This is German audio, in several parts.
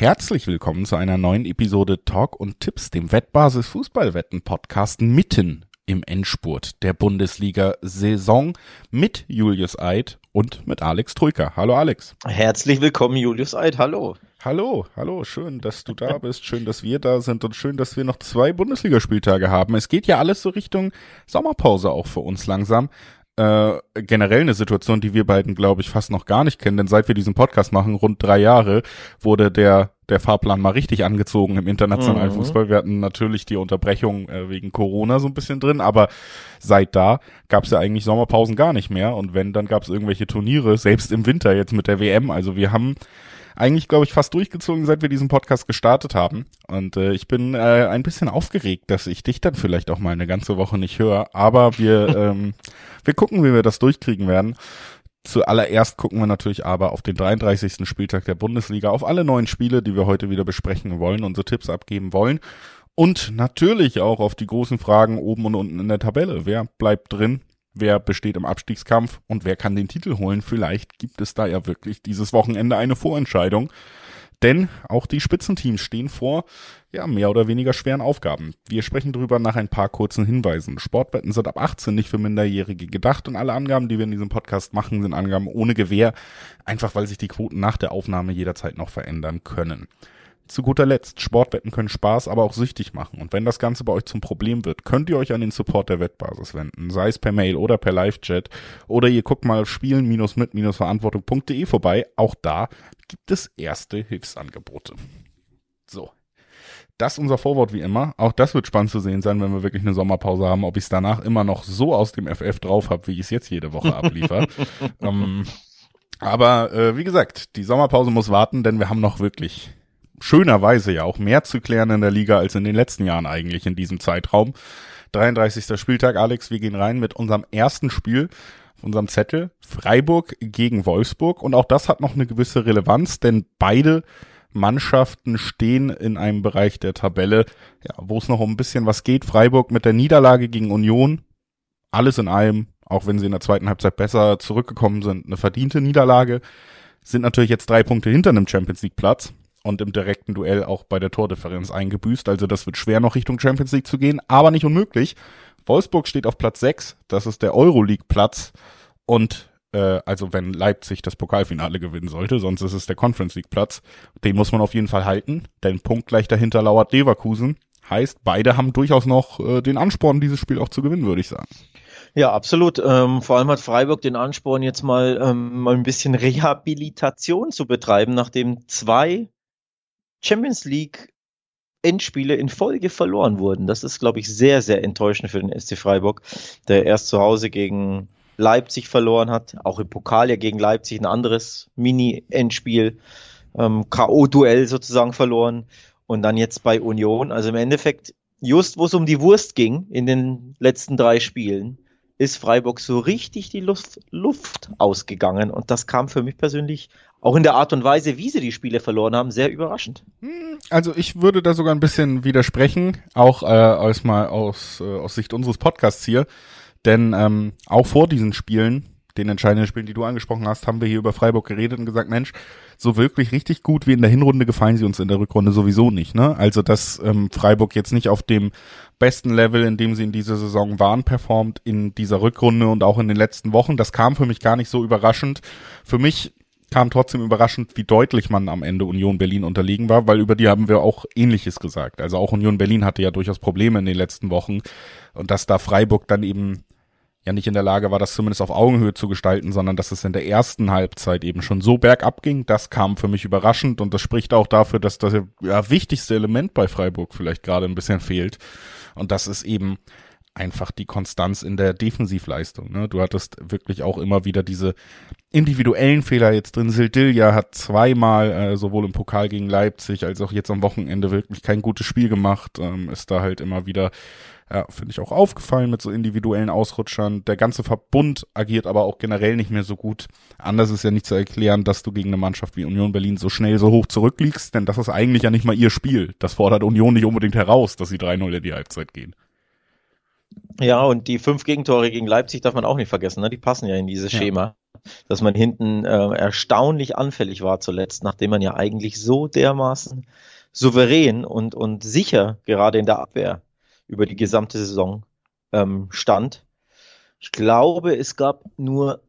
herzlich willkommen zu einer neuen Episode Talk und Tipps, dem Wettbasis Fußballwetten Podcast mitten im Endspurt der Bundesliga-Saison mit Julius Eid und mit Alex Troika. Hallo Alex. Herzlich willkommen Julius Eid. Hallo. Hallo, hallo, schön, dass du da bist, schön, dass wir da sind und schön, dass wir noch zwei Bundesligaspieltage haben. Es geht ja alles so Richtung Sommerpause auch für uns langsam äh, generell eine Situation, die wir beiden, glaube ich, fast noch gar nicht kennen, denn seit wir diesen Podcast machen, rund drei Jahre, wurde der der Fahrplan mal richtig angezogen im internationalen mhm. Fußball. Wir hatten natürlich die Unterbrechung äh, wegen Corona so ein bisschen drin, aber seit da gab es ja eigentlich Sommerpausen gar nicht mehr. Und wenn, dann gab es irgendwelche Turniere, selbst im Winter jetzt mit der WM. Also wir haben eigentlich, glaube ich, fast durchgezogen, seit wir diesen Podcast gestartet haben. Und äh, ich bin äh, ein bisschen aufgeregt, dass ich dich dann vielleicht auch mal eine ganze Woche nicht höre. Aber wir, ähm, wir gucken, wie wir das durchkriegen werden. Zuallererst gucken wir natürlich aber auf den 33. Spieltag der Bundesliga, auf alle neuen Spiele, die wir heute wieder besprechen wollen, unsere Tipps abgeben wollen. Und natürlich auch auf die großen Fragen oben und unten in der Tabelle. Wer bleibt drin? Wer besteht im Abstiegskampf und wer kann den Titel holen. Vielleicht gibt es da ja wirklich dieses Wochenende eine Vorentscheidung. Denn auch die Spitzenteams stehen vor ja, mehr oder weniger schweren Aufgaben. Wir sprechen darüber nach ein paar kurzen Hinweisen. Sportwetten sind ab 18 nicht für Minderjährige gedacht und alle Angaben, die wir in diesem Podcast machen, sind Angaben ohne Gewähr, einfach weil sich die Quoten nach der Aufnahme jederzeit noch verändern können zu guter Letzt, Sportwetten können Spaß, aber auch süchtig machen. Und wenn das Ganze bei euch zum Problem wird, könnt ihr euch an den Support der Wettbasis wenden, sei es per Mail oder per Live-Chat. Oder ihr guckt mal spielen-mit-verantwortung.de vorbei. Auch da gibt es erste Hilfsangebote. So. Das ist unser Vorwort wie immer. Auch das wird spannend zu sehen sein, wenn wir wirklich eine Sommerpause haben, ob ich es danach immer noch so aus dem FF drauf habe, wie ich es jetzt jede Woche abliefer. ähm, aber äh, wie gesagt, die Sommerpause muss warten, denn wir haben noch wirklich schönerweise ja auch mehr zu klären in der Liga als in den letzten Jahren eigentlich in diesem Zeitraum. 33. Spieltag, Alex, wir gehen rein mit unserem ersten Spiel auf unserem Zettel. Freiburg gegen Wolfsburg. Und auch das hat noch eine gewisse Relevanz, denn beide Mannschaften stehen in einem Bereich der Tabelle, ja, wo es noch um ein bisschen was geht. Freiburg mit der Niederlage gegen Union. Alles in allem, auch wenn sie in der zweiten Halbzeit besser zurückgekommen sind, eine verdiente Niederlage. Sind natürlich jetzt drei Punkte hinter einem Champions League Platz und im direkten Duell auch bei der Tordifferenz eingebüßt. Also das wird schwer noch Richtung Champions League zu gehen, aber nicht unmöglich. Wolfsburg steht auf Platz 6, das ist der Euroleague-Platz und äh, also wenn Leipzig das Pokalfinale gewinnen sollte, sonst ist es der Conference League-Platz. Den muss man auf jeden Fall halten, denn punktgleich dahinter lauert Leverkusen. Heißt, beide haben durchaus noch äh, den Ansporn, dieses Spiel auch zu gewinnen, würde ich sagen. Ja, absolut. Ähm, vor allem hat Freiburg den Ansporn, jetzt mal, ähm, mal ein bisschen Rehabilitation zu betreiben, nachdem zwei Champions League Endspiele in Folge verloren wurden. Das ist, glaube ich, sehr, sehr enttäuschend für den SC Freiburg, der erst zu Hause gegen Leipzig verloren hat, auch im Pokal ja gegen Leipzig ein anderes Mini-Endspiel, ähm, K.O.-Duell sozusagen verloren und dann jetzt bei Union. Also im Endeffekt, just wo es um die Wurst ging in den letzten drei Spielen, ist Freiburg so richtig die Luft, Luft ausgegangen und das kam für mich persönlich auch in der Art und Weise, wie sie die Spiele verloren haben, sehr überraschend. Also ich würde da sogar ein bisschen widersprechen, auch äh, aus mal aus, äh, aus Sicht unseres Podcasts hier, denn ähm, auch vor diesen Spielen, den entscheidenden Spielen, die du angesprochen hast, haben wir hier über Freiburg geredet und gesagt, Mensch, so wirklich richtig gut wie in der Hinrunde gefallen sie uns in der Rückrunde sowieso nicht. Ne? Also dass ähm, Freiburg jetzt nicht auf dem besten Level, in dem sie in dieser Saison waren, performt in dieser Rückrunde und auch in den letzten Wochen. Das kam für mich gar nicht so überraschend. Für mich kam trotzdem überraschend, wie deutlich man am Ende Union Berlin unterlegen war, weil über die haben wir auch Ähnliches gesagt. Also auch Union Berlin hatte ja durchaus Probleme in den letzten Wochen und dass da Freiburg dann eben ja nicht in der Lage war, das zumindest auf Augenhöhe zu gestalten, sondern dass es in der ersten Halbzeit eben schon so bergab ging, das kam für mich überraschend und das spricht auch dafür, dass das ja, wichtigste Element bei Freiburg vielleicht gerade ein bisschen fehlt und das ist eben einfach die Konstanz in der Defensivleistung. Ne? Du hattest wirklich auch immer wieder diese individuellen Fehler jetzt drin. Sildilja hat zweimal, äh, sowohl im Pokal gegen Leipzig als auch jetzt am Wochenende wirklich kein gutes Spiel gemacht. Ähm, ist da halt immer wieder, ja, finde ich auch aufgefallen mit so individuellen Ausrutschern. Der ganze Verbund agiert aber auch generell nicht mehr so gut. Anders ist ja nicht zu erklären, dass du gegen eine Mannschaft wie Union Berlin so schnell so hoch zurückliegst, denn das ist eigentlich ja nicht mal ihr Spiel. Das fordert Union nicht unbedingt heraus, dass sie 3-0 in die Halbzeit gehen. Ja, und die fünf Gegentore gegen Leipzig darf man auch nicht vergessen, ne? Die passen ja in dieses ja. Schema. Dass man hinten äh, erstaunlich anfällig war zuletzt, nachdem man ja eigentlich so dermaßen souverän und, und sicher gerade in der Abwehr über die gesamte Saison ähm, stand. Ich glaube, es gab nur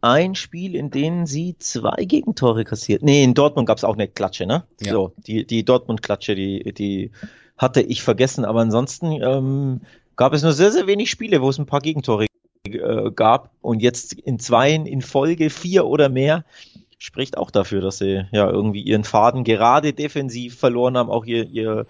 ein Spiel, in dem sie zwei Gegentore kassiert. Nee, in Dortmund gab es auch eine Klatsche, ne? Ja. So, die, die Dortmund-Klatsche, die, die hatte ich vergessen, aber ansonsten ähm, gab es nur sehr, sehr wenig Spiele, wo es ein paar Gegentore äh, gab und jetzt in zweien in Folge vier oder mehr spricht auch dafür, dass sie ja irgendwie ihren Faden gerade defensiv verloren haben, auch ihr, ihr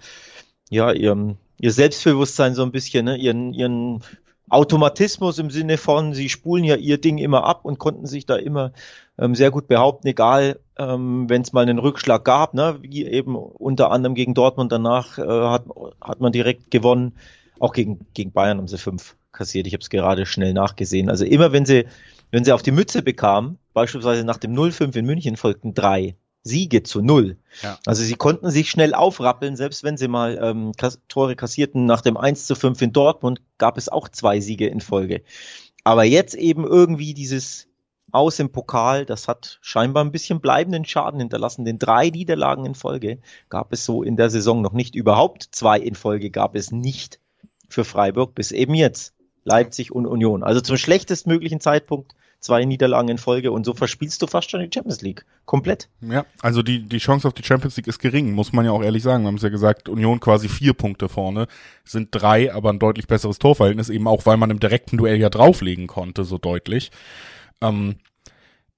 ja, ihr, ihr Selbstbewusstsein so ein bisschen, ne? ihren, ihren Automatismus im Sinne von, sie spulen ja ihr Ding immer ab und konnten sich da immer ähm, sehr gut behaupten, egal ähm, wenn es mal einen Rückschlag gab, ne, wie eben unter anderem gegen Dortmund danach äh, hat, hat man direkt gewonnen. Auch gegen, gegen Bayern haben sie fünf kassiert. Ich habe es gerade schnell nachgesehen. Also immer wenn sie, wenn sie auf die Mütze bekamen, beispielsweise nach dem 0-5 in München folgten drei. Siege zu null. Ja. Also sie konnten sich schnell aufrappeln, selbst wenn sie mal ähm, Tore kassierten. Nach dem 1 zu 5 in Dortmund gab es auch zwei Siege in Folge. Aber jetzt eben irgendwie dieses Aus im Pokal, das hat scheinbar ein bisschen bleibenden Schaden hinterlassen. Den drei Niederlagen in Folge gab es so in der Saison noch nicht. Überhaupt zwei in Folge gab es nicht für Freiburg bis eben jetzt. Leipzig und Union. Also zum schlechtestmöglichen Zeitpunkt zwei Niederlagen in Folge und so verspielst du fast schon die Champions League. Komplett. Ja, also die, die Chance auf die Champions League ist gering, muss man ja auch ehrlich sagen. Wir haben es ja gesagt, Union quasi vier Punkte vorne, sind drei, aber ein deutlich besseres Torverhältnis, eben auch, weil man im direkten Duell ja drauflegen konnte, so deutlich. Ähm,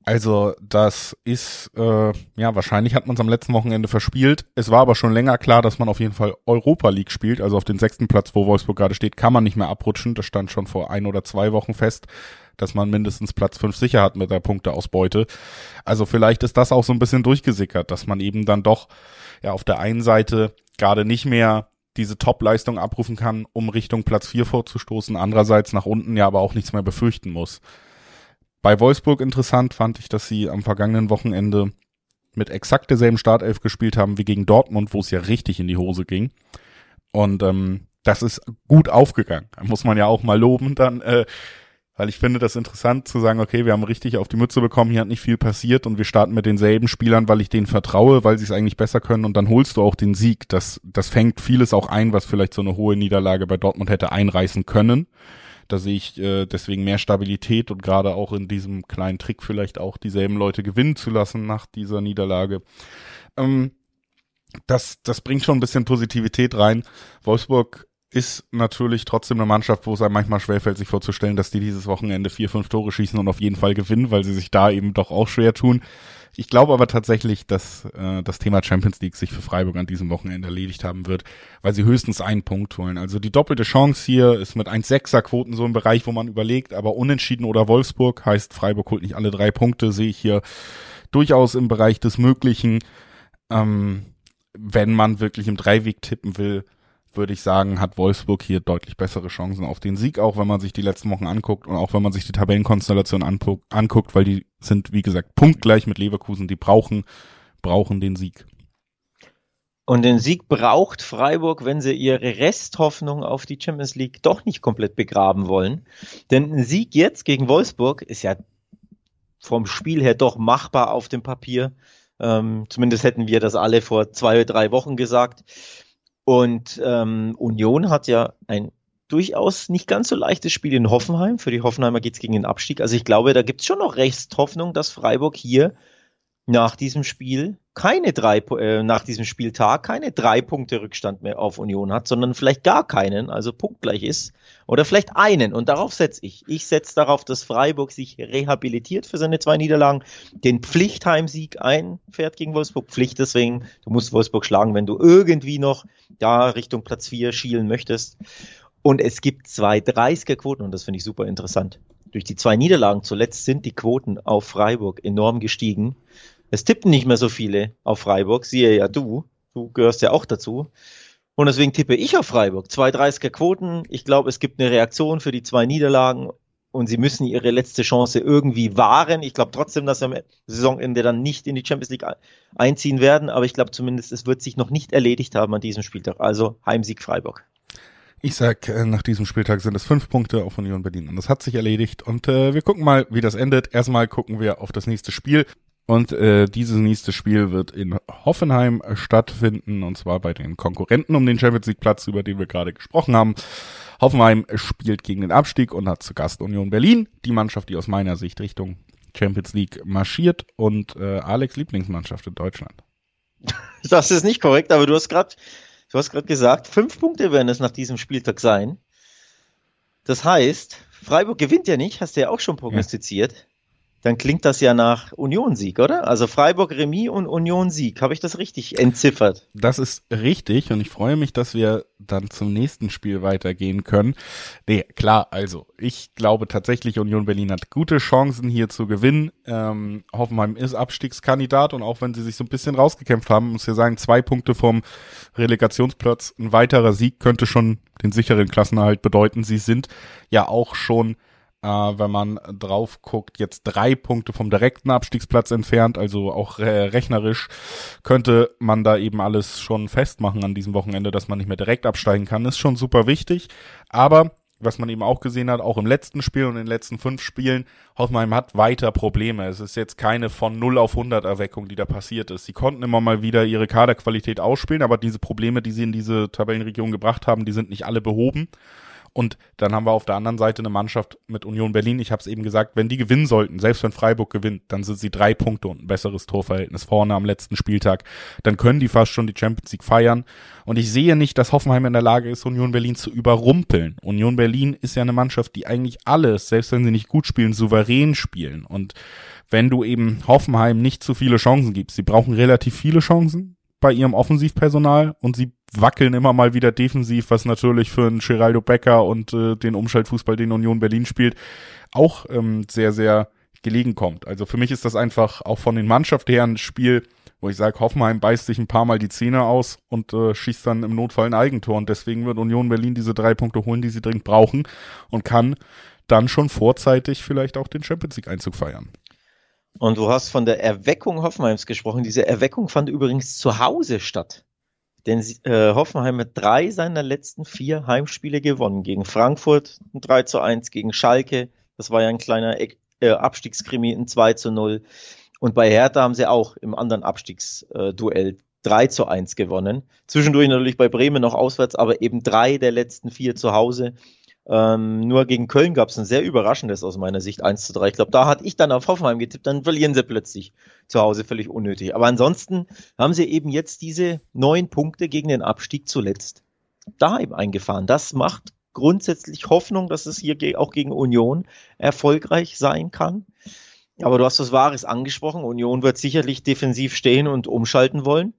also das ist, äh, ja, wahrscheinlich hat man es am letzten Wochenende verspielt. Es war aber schon länger klar, dass man auf jeden Fall Europa League spielt. Also auf den sechsten Platz, wo Wolfsburg gerade steht, kann man nicht mehr abrutschen. Das stand schon vor ein oder zwei Wochen fest dass man mindestens Platz fünf sicher hat mit der Punkteausbeute. Also vielleicht ist das auch so ein bisschen durchgesickert, dass man eben dann doch ja auf der einen Seite gerade nicht mehr diese Top-Leistung abrufen kann, um Richtung Platz vier vorzustoßen, andererseits nach unten ja aber auch nichts mehr befürchten muss. Bei Wolfsburg interessant fand ich, dass sie am vergangenen Wochenende mit exakt derselben Startelf gespielt haben wie gegen Dortmund, wo es ja richtig in die Hose ging. Und ähm, das ist gut aufgegangen. Muss man ja auch mal loben dann. Äh, weil ich finde das interessant zu sagen, okay, wir haben richtig auf die Mütze bekommen, hier hat nicht viel passiert und wir starten mit denselben Spielern, weil ich denen vertraue, weil sie es eigentlich besser können und dann holst du auch den Sieg. Das, das fängt vieles auch ein, was vielleicht so eine hohe Niederlage bei Dortmund hätte einreißen können. Da sehe ich äh, deswegen mehr Stabilität und gerade auch in diesem kleinen Trick vielleicht auch dieselben Leute gewinnen zu lassen nach dieser Niederlage. Ähm, das, das bringt schon ein bisschen Positivität rein. Wolfsburg ist natürlich trotzdem eine Mannschaft, wo es einem manchmal schwerfällt, sich vorzustellen, dass die dieses Wochenende vier, fünf Tore schießen und auf jeden Fall gewinnen, weil sie sich da eben doch auch schwer tun. Ich glaube aber tatsächlich, dass äh, das Thema Champions League sich für Freiburg an diesem Wochenende erledigt haben wird, weil sie höchstens einen Punkt holen. Also die doppelte Chance hier ist mit 1,6er Quoten so im Bereich, wo man überlegt, aber unentschieden oder Wolfsburg heißt, Freiburg holt nicht alle drei Punkte, sehe ich hier durchaus im Bereich des Möglichen. Ähm, wenn man wirklich im Dreiweg tippen will, würde ich sagen, hat Wolfsburg hier deutlich bessere Chancen auf den Sieg, auch wenn man sich die letzten Wochen anguckt und auch wenn man sich die Tabellenkonstellation anguckt, weil die sind, wie gesagt, punktgleich mit Leverkusen, die brauchen, brauchen den Sieg. Und den Sieg braucht Freiburg, wenn sie ihre Resthoffnung auf die Champions League doch nicht komplett begraben wollen. Denn ein Sieg jetzt gegen Wolfsburg ist ja vom Spiel her doch machbar auf dem Papier. Ähm, zumindest hätten wir das alle vor zwei oder drei Wochen gesagt. Und ähm, Union hat ja ein durchaus nicht ganz so leichtes Spiel in Hoffenheim. Für die Hoffenheimer geht es gegen den Abstieg. Also ich glaube, da gibt es schon noch Rechtshoffnung, dass Freiburg hier nach diesem Spiel keine drei, äh, nach diesem Spieltag keine drei Punkte Rückstand mehr auf Union hat, sondern vielleicht gar keinen, also punktgleich ist, oder vielleicht einen. Und darauf setze ich. Ich setze darauf, dass Freiburg sich rehabilitiert für seine zwei Niederlagen, den Pflichtheimsieg einfährt gegen Wolfsburg. Pflicht deswegen, du musst Wolfsburg schlagen, wenn du irgendwie noch da Richtung Platz 4 schielen möchtest. Und es gibt zwei 30er-Quoten und das finde ich super interessant. Durch die zwei Niederlagen zuletzt sind die Quoten auf Freiburg enorm gestiegen. Es tippen nicht mehr so viele auf Freiburg, siehe ja du. Du gehörst ja auch dazu. Und deswegen tippe ich auf Freiburg. Zwei 30er Quoten. Ich glaube, es gibt eine Reaktion für die zwei Niederlagen und sie müssen ihre letzte Chance irgendwie wahren. Ich glaube trotzdem, dass sie am Saisonende dann nicht in die Champions League einziehen werden, aber ich glaube zumindest, es wird sich noch nicht erledigt haben an diesem Spieltag. Also Heimsieg Freiburg. Ich sag, äh, nach diesem Spieltag sind es fünf Punkte auf Union Berlin und das hat sich erledigt und äh, wir gucken mal, wie das endet. Erstmal gucken wir auf das nächste Spiel und äh, dieses nächste Spiel wird in Hoffenheim stattfinden und zwar bei den Konkurrenten um den Champions League Platz, über den wir gerade gesprochen haben. Hoffenheim spielt gegen den Abstieg und hat zu Gast Union Berlin, die Mannschaft, die aus meiner Sicht Richtung Champions League marschiert und äh, Alex Lieblingsmannschaft in Deutschland. Das ist nicht korrekt, aber du hast gerade Du hast gerade gesagt, fünf Punkte werden es nach diesem Spieltag sein. Das heißt, Freiburg gewinnt ja nicht, hast du ja auch schon prognostiziert. Ja dann klingt das ja nach Union-Sieg, oder? Also Freiburg Remis und Union-Sieg. Habe ich das richtig entziffert? Das ist richtig und ich freue mich, dass wir dann zum nächsten Spiel weitergehen können. Nee, klar, also ich glaube tatsächlich, Union Berlin hat gute Chancen hier zu gewinnen. Ähm, Hoffenheim ist Abstiegskandidat und auch wenn sie sich so ein bisschen rausgekämpft haben, muss ich sagen, zwei Punkte vom Relegationsplatz, ein weiterer Sieg könnte schon den sicheren Klassenerhalt bedeuten. Sie sind ja auch schon äh, wenn man drauf guckt, jetzt drei Punkte vom direkten Abstiegsplatz entfernt, also auch äh, rechnerisch könnte man da eben alles schon festmachen an diesem Wochenende, dass man nicht mehr direkt absteigen kann, ist schon super wichtig, aber was man eben auch gesehen hat, auch im letzten Spiel und in den letzten fünf Spielen, Hoffenheim hat weiter Probleme. Es ist jetzt keine von 0 auf 100 Erweckung, die da passiert ist. Sie konnten immer mal wieder ihre Kaderqualität ausspielen, aber diese Probleme, die sie in diese Tabellenregion gebracht haben, die sind nicht alle behoben. Und dann haben wir auf der anderen Seite eine Mannschaft mit Union Berlin. Ich habe es eben gesagt, wenn die gewinnen sollten, selbst wenn Freiburg gewinnt, dann sind sie drei Punkte und ein besseres Torverhältnis vorne am letzten Spieltag. Dann können die fast schon die Champions League feiern. Und ich sehe nicht, dass Hoffenheim in der Lage ist, Union Berlin zu überrumpeln. Union Berlin ist ja eine Mannschaft, die eigentlich alles, selbst wenn sie nicht gut spielen, souverän spielen. Und wenn du eben Hoffenheim nicht zu viele Chancen gibst, sie brauchen relativ viele Chancen bei ihrem Offensivpersonal und sie wackeln immer mal wieder defensiv, was natürlich für einen Geraldo Becker und äh, den Umschaltfußball, den Union Berlin spielt, auch ähm, sehr, sehr gelegen kommt. Also für mich ist das einfach auch von den Mannschaft her ein Spiel, wo ich sage, Hoffenheim beißt sich ein paar Mal die Zähne aus und äh, schießt dann im Notfall ein Eigentor. Und deswegen wird Union Berlin diese drei Punkte holen, die sie dringend brauchen und kann dann schon vorzeitig vielleicht auch den Champions League Einzug feiern. Und du hast von der Erweckung Hoffenheims gesprochen. Diese Erweckung fand übrigens zu Hause statt. Denn äh, Hoffenheim hat drei seiner letzten vier Heimspiele gewonnen. Gegen Frankfurt ein 3 zu 1, gegen Schalke, das war ja ein kleiner äh, Abstiegskrimi, ein 2 zu 0. Und bei Hertha haben sie auch im anderen Abstiegsduell 3 zu 1 gewonnen. Zwischendurch natürlich bei Bremen noch auswärts, aber eben drei der letzten vier zu Hause. Ähm, nur gegen Köln gab es ein sehr überraschendes aus meiner Sicht 1 zu 3. Ich glaube, da hatte ich dann auf Hoffenheim getippt, dann verlieren sie plötzlich zu Hause völlig unnötig. Aber ansonsten haben sie eben jetzt diese neun Punkte gegen den Abstieg zuletzt daheim eingefahren. Das macht grundsätzlich Hoffnung, dass es hier auch gegen Union erfolgreich sein kann. Aber du hast was Wahres angesprochen. Union wird sicherlich defensiv stehen und umschalten wollen.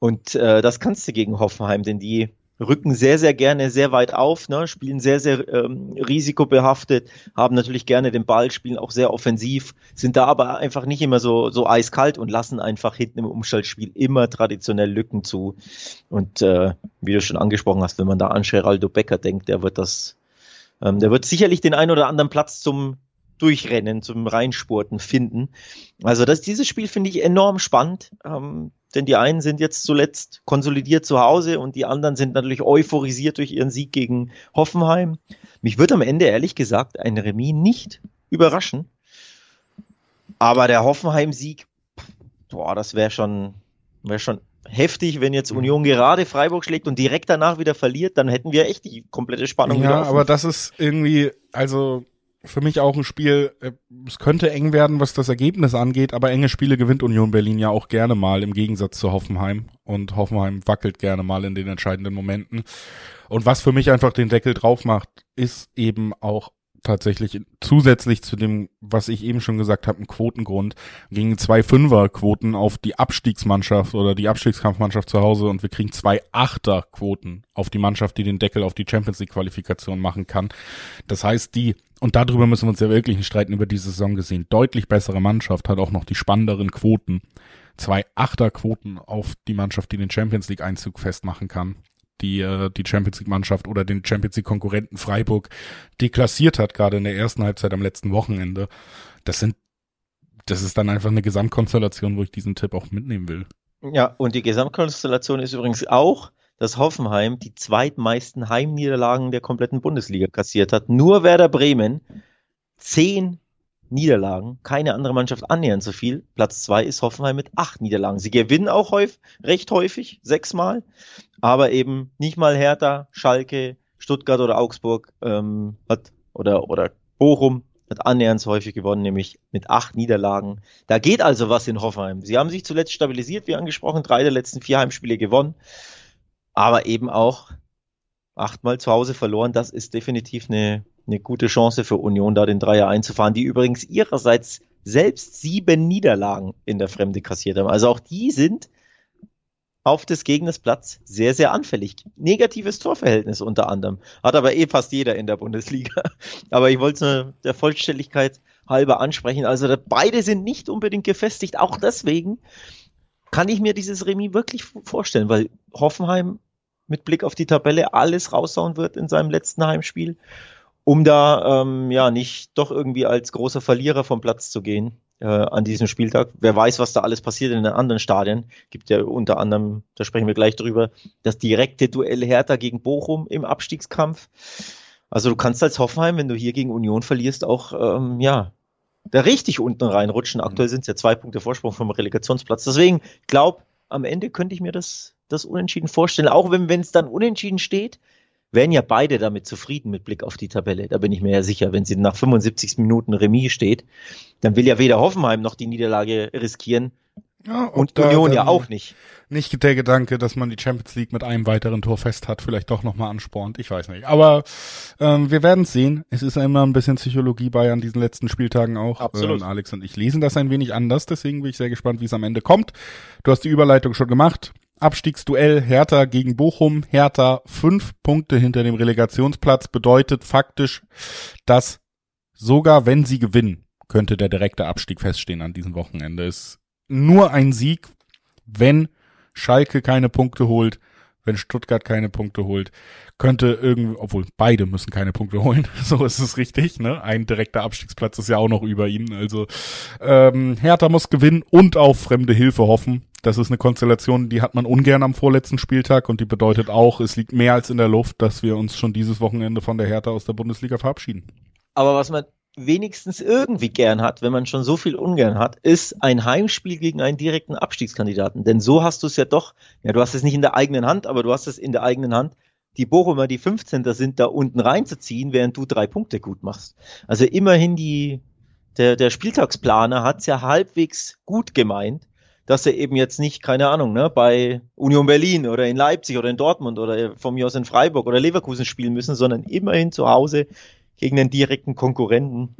Und äh, das kannst du gegen Hoffenheim, denn die rücken sehr, sehr gerne sehr weit auf, ne, spielen sehr, sehr ähm, risikobehaftet, haben natürlich gerne den Ball, spielen auch sehr offensiv, sind da aber einfach nicht immer so, so eiskalt und lassen einfach hinten im Umschaltspiel immer traditionell Lücken zu. Und äh, wie du schon angesprochen hast, wenn man da an Geraldo Becker denkt, der wird das, ähm, der wird sicherlich den ein oder anderen Platz zum Durchrennen, zum Reinspurten finden. Also das, dieses Spiel finde ich enorm spannend. Ähm, denn die einen sind jetzt zuletzt konsolidiert zu Hause und die anderen sind natürlich euphorisiert durch ihren Sieg gegen Hoffenheim. Mich wird am Ende ehrlich gesagt ein Remis nicht überraschen. Aber der Hoffenheim-Sieg, boah, das wäre schon, wäre schon heftig, wenn jetzt Union gerade Freiburg schlägt und direkt danach wieder verliert, dann hätten wir echt die komplette Spannung ja, wieder. Ja, aber das ist irgendwie, also für mich auch ein Spiel, äh, es könnte eng werden, was das Ergebnis angeht, aber enge Spiele gewinnt Union Berlin ja auch gerne mal im Gegensatz zu Hoffenheim. Und Hoffenheim wackelt gerne mal in den entscheidenden Momenten. Und was für mich einfach den Deckel drauf macht, ist eben auch tatsächlich zusätzlich zu dem, was ich eben schon gesagt habe, ein Quotengrund gegen zwei Fünferquoten auf die Abstiegsmannschaft oder die Abstiegskampfmannschaft zu Hause und wir kriegen zwei Achterquoten auf die Mannschaft, die den Deckel auf die Champions League Qualifikation machen kann. Das heißt, die und darüber müssen wir uns ja wirklich nicht streiten über diese Saison gesehen. Deutlich bessere Mannschaft hat auch noch die spannenderen Quoten. Zwei Achterquoten auf die Mannschaft, die den Champions League Einzug festmachen kann die äh, die Champions League Mannschaft oder den Champions League Konkurrenten Freiburg deklassiert hat, gerade in der ersten Halbzeit am letzten Wochenende. Das sind, das ist dann einfach eine Gesamtkonstellation, wo ich diesen Tipp auch mitnehmen will. Ja, und die Gesamtkonstellation ist übrigens auch, dass Hoffenheim die zweitmeisten Heimniederlagen der kompletten Bundesliga kassiert hat. Nur Werder Bremen zehn Niederlagen, keine andere Mannschaft annähernd so viel. Platz zwei ist Hoffenheim mit acht Niederlagen. Sie gewinnen auch häufig, recht häufig, sechsmal, aber eben nicht mal Hertha, Schalke, Stuttgart oder Augsburg ähm, hat oder oder Bochum hat annähernd so häufig gewonnen, nämlich mit acht Niederlagen. Da geht also was in Hoffenheim. Sie haben sich zuletzt stabilisiert, wie angesprochen, drei der letzten vier Heimspiele gewonnen, aber eben auch achtmal zu Hause verloren. Das ist definitiv eine eine gute Chance für Union, da den Dreier einzufahren, die übrigens ihrerseits selbst sieben Niederlagen in der Fremde kassiert haben. Also auch die sind auf des Gegners Platz sehr, sehr anfällig. Negatives Torverhältnis unter anderem. Hat aber eh fast jeder in der Bundesliga. Aber ich wollte es nur der Vollständigkeit halber ansprechen. Also beide sind nicht unbedingt gefestigt. Auch deswegen kann ich mir dieses Remis wirklich vorstellen, weil Hoffenheim mit Blick auf die Tabelle alles raushauen wird in seinem letzten Heimspiel um da ähm, ja nicht doch irgendwie als großer Verlierer vom Platz zu gehen äh, an diesem Spieltag. Wer weiß, was da alles passiert in den anderen Stadien. Gibt ja unter anderem, da sprechen wir gleich drüber, das direkte Duell Hertha gegen Bochum im Abstiegskampf. Also du kannst als Hoffenheim, wenn du hier gegen Union verlierst, auch ähm, ja da richtig unten reinrutschen. Aktuell sind es ja zwei Punkte Vorsprung vom Relegationsplatz. Deswegen glaube, am Ende könnte ich mir das, das Unentschieden vorstellen. Auch wenn es dann unentschieden steht, wären ja beide damit zufrieden mit Blick auf die Tabelle. Da bin ich mir ja sicher, wenn sie nach 75 Minuten Remis steht, dann will ja weder Hoffenheim noch die Niederlage riskieren. Ja, und Union ja auch nicht. Nicht der Gedanke, dass man die Champions League mit einem weiteren Tor fest hat, vielleicht doch nochmal anspornt. Ich weiß nicht. Aber ähm, wir werden es sehen. Es ist immer ein bisschen Psychologie bei an diesen letzten Spieltagen auch. Absolut. Ähm, Alex und ich lesen das ein wenig anders, deswegen bin ich sehr gespannt, wie es am Ende kommt. Du hast die Überleitung schon gemacht. Abstiegsduell Hertha gegen Bochum. Hertha fünf Punkte hinter dem Relegationsplatz bedeutet faktisch, dass sogar wenn sie gewinnen, könnte der direkte Abstieg feststehen an diesem Wochenende. Ist nur ein Sieg, wenn Schalke keine Punkte holt, wenn Stuttgart keine Punkte holt, könnte irgendwie, obwohl beide müssen keine Punkte holen, so ist es richtig, ne? Ein direkter Abstiegsplatz ist ja auch noch über ihnen. Also ähm, Hertha muss gewinnen und auf fremde Hilfe hoffen. Das ist eine Konstellation, die hat man ungern am vorletzten Spieltag und die bedeutet auch, es liegt mehr als in der Luft, dass wir uns schon dieses Wochenende von der Hertha aus der Bundesliga verabschieden. Aber was man wenigstens irgendwie gern hat, wenn man schon so viel ungern hat, ist ein Heimspiel gegen einen direkten Abstiegskandidaten. Denn so hast du es ja doch, ja, du hast es nicht in der eigenen Hand, aber du hast es in der eigenen Hand, die Bochumer, die 15. sind, da unten reinzuziehen, während du drei Punkte gut machst. Also immerhin die, der, der Spieltagsplaner hat es ja halbwegs gut gemeint, dass er eben jetzt nicht, keine Ahnung, ne, bei Union Berlin oder in Leipzig oder in Dortmund oder vom mir aus in Freiburg oder Leverkusen spielen müssen, sondern immerhin zu Hause gegen den direkten Konkurrenten.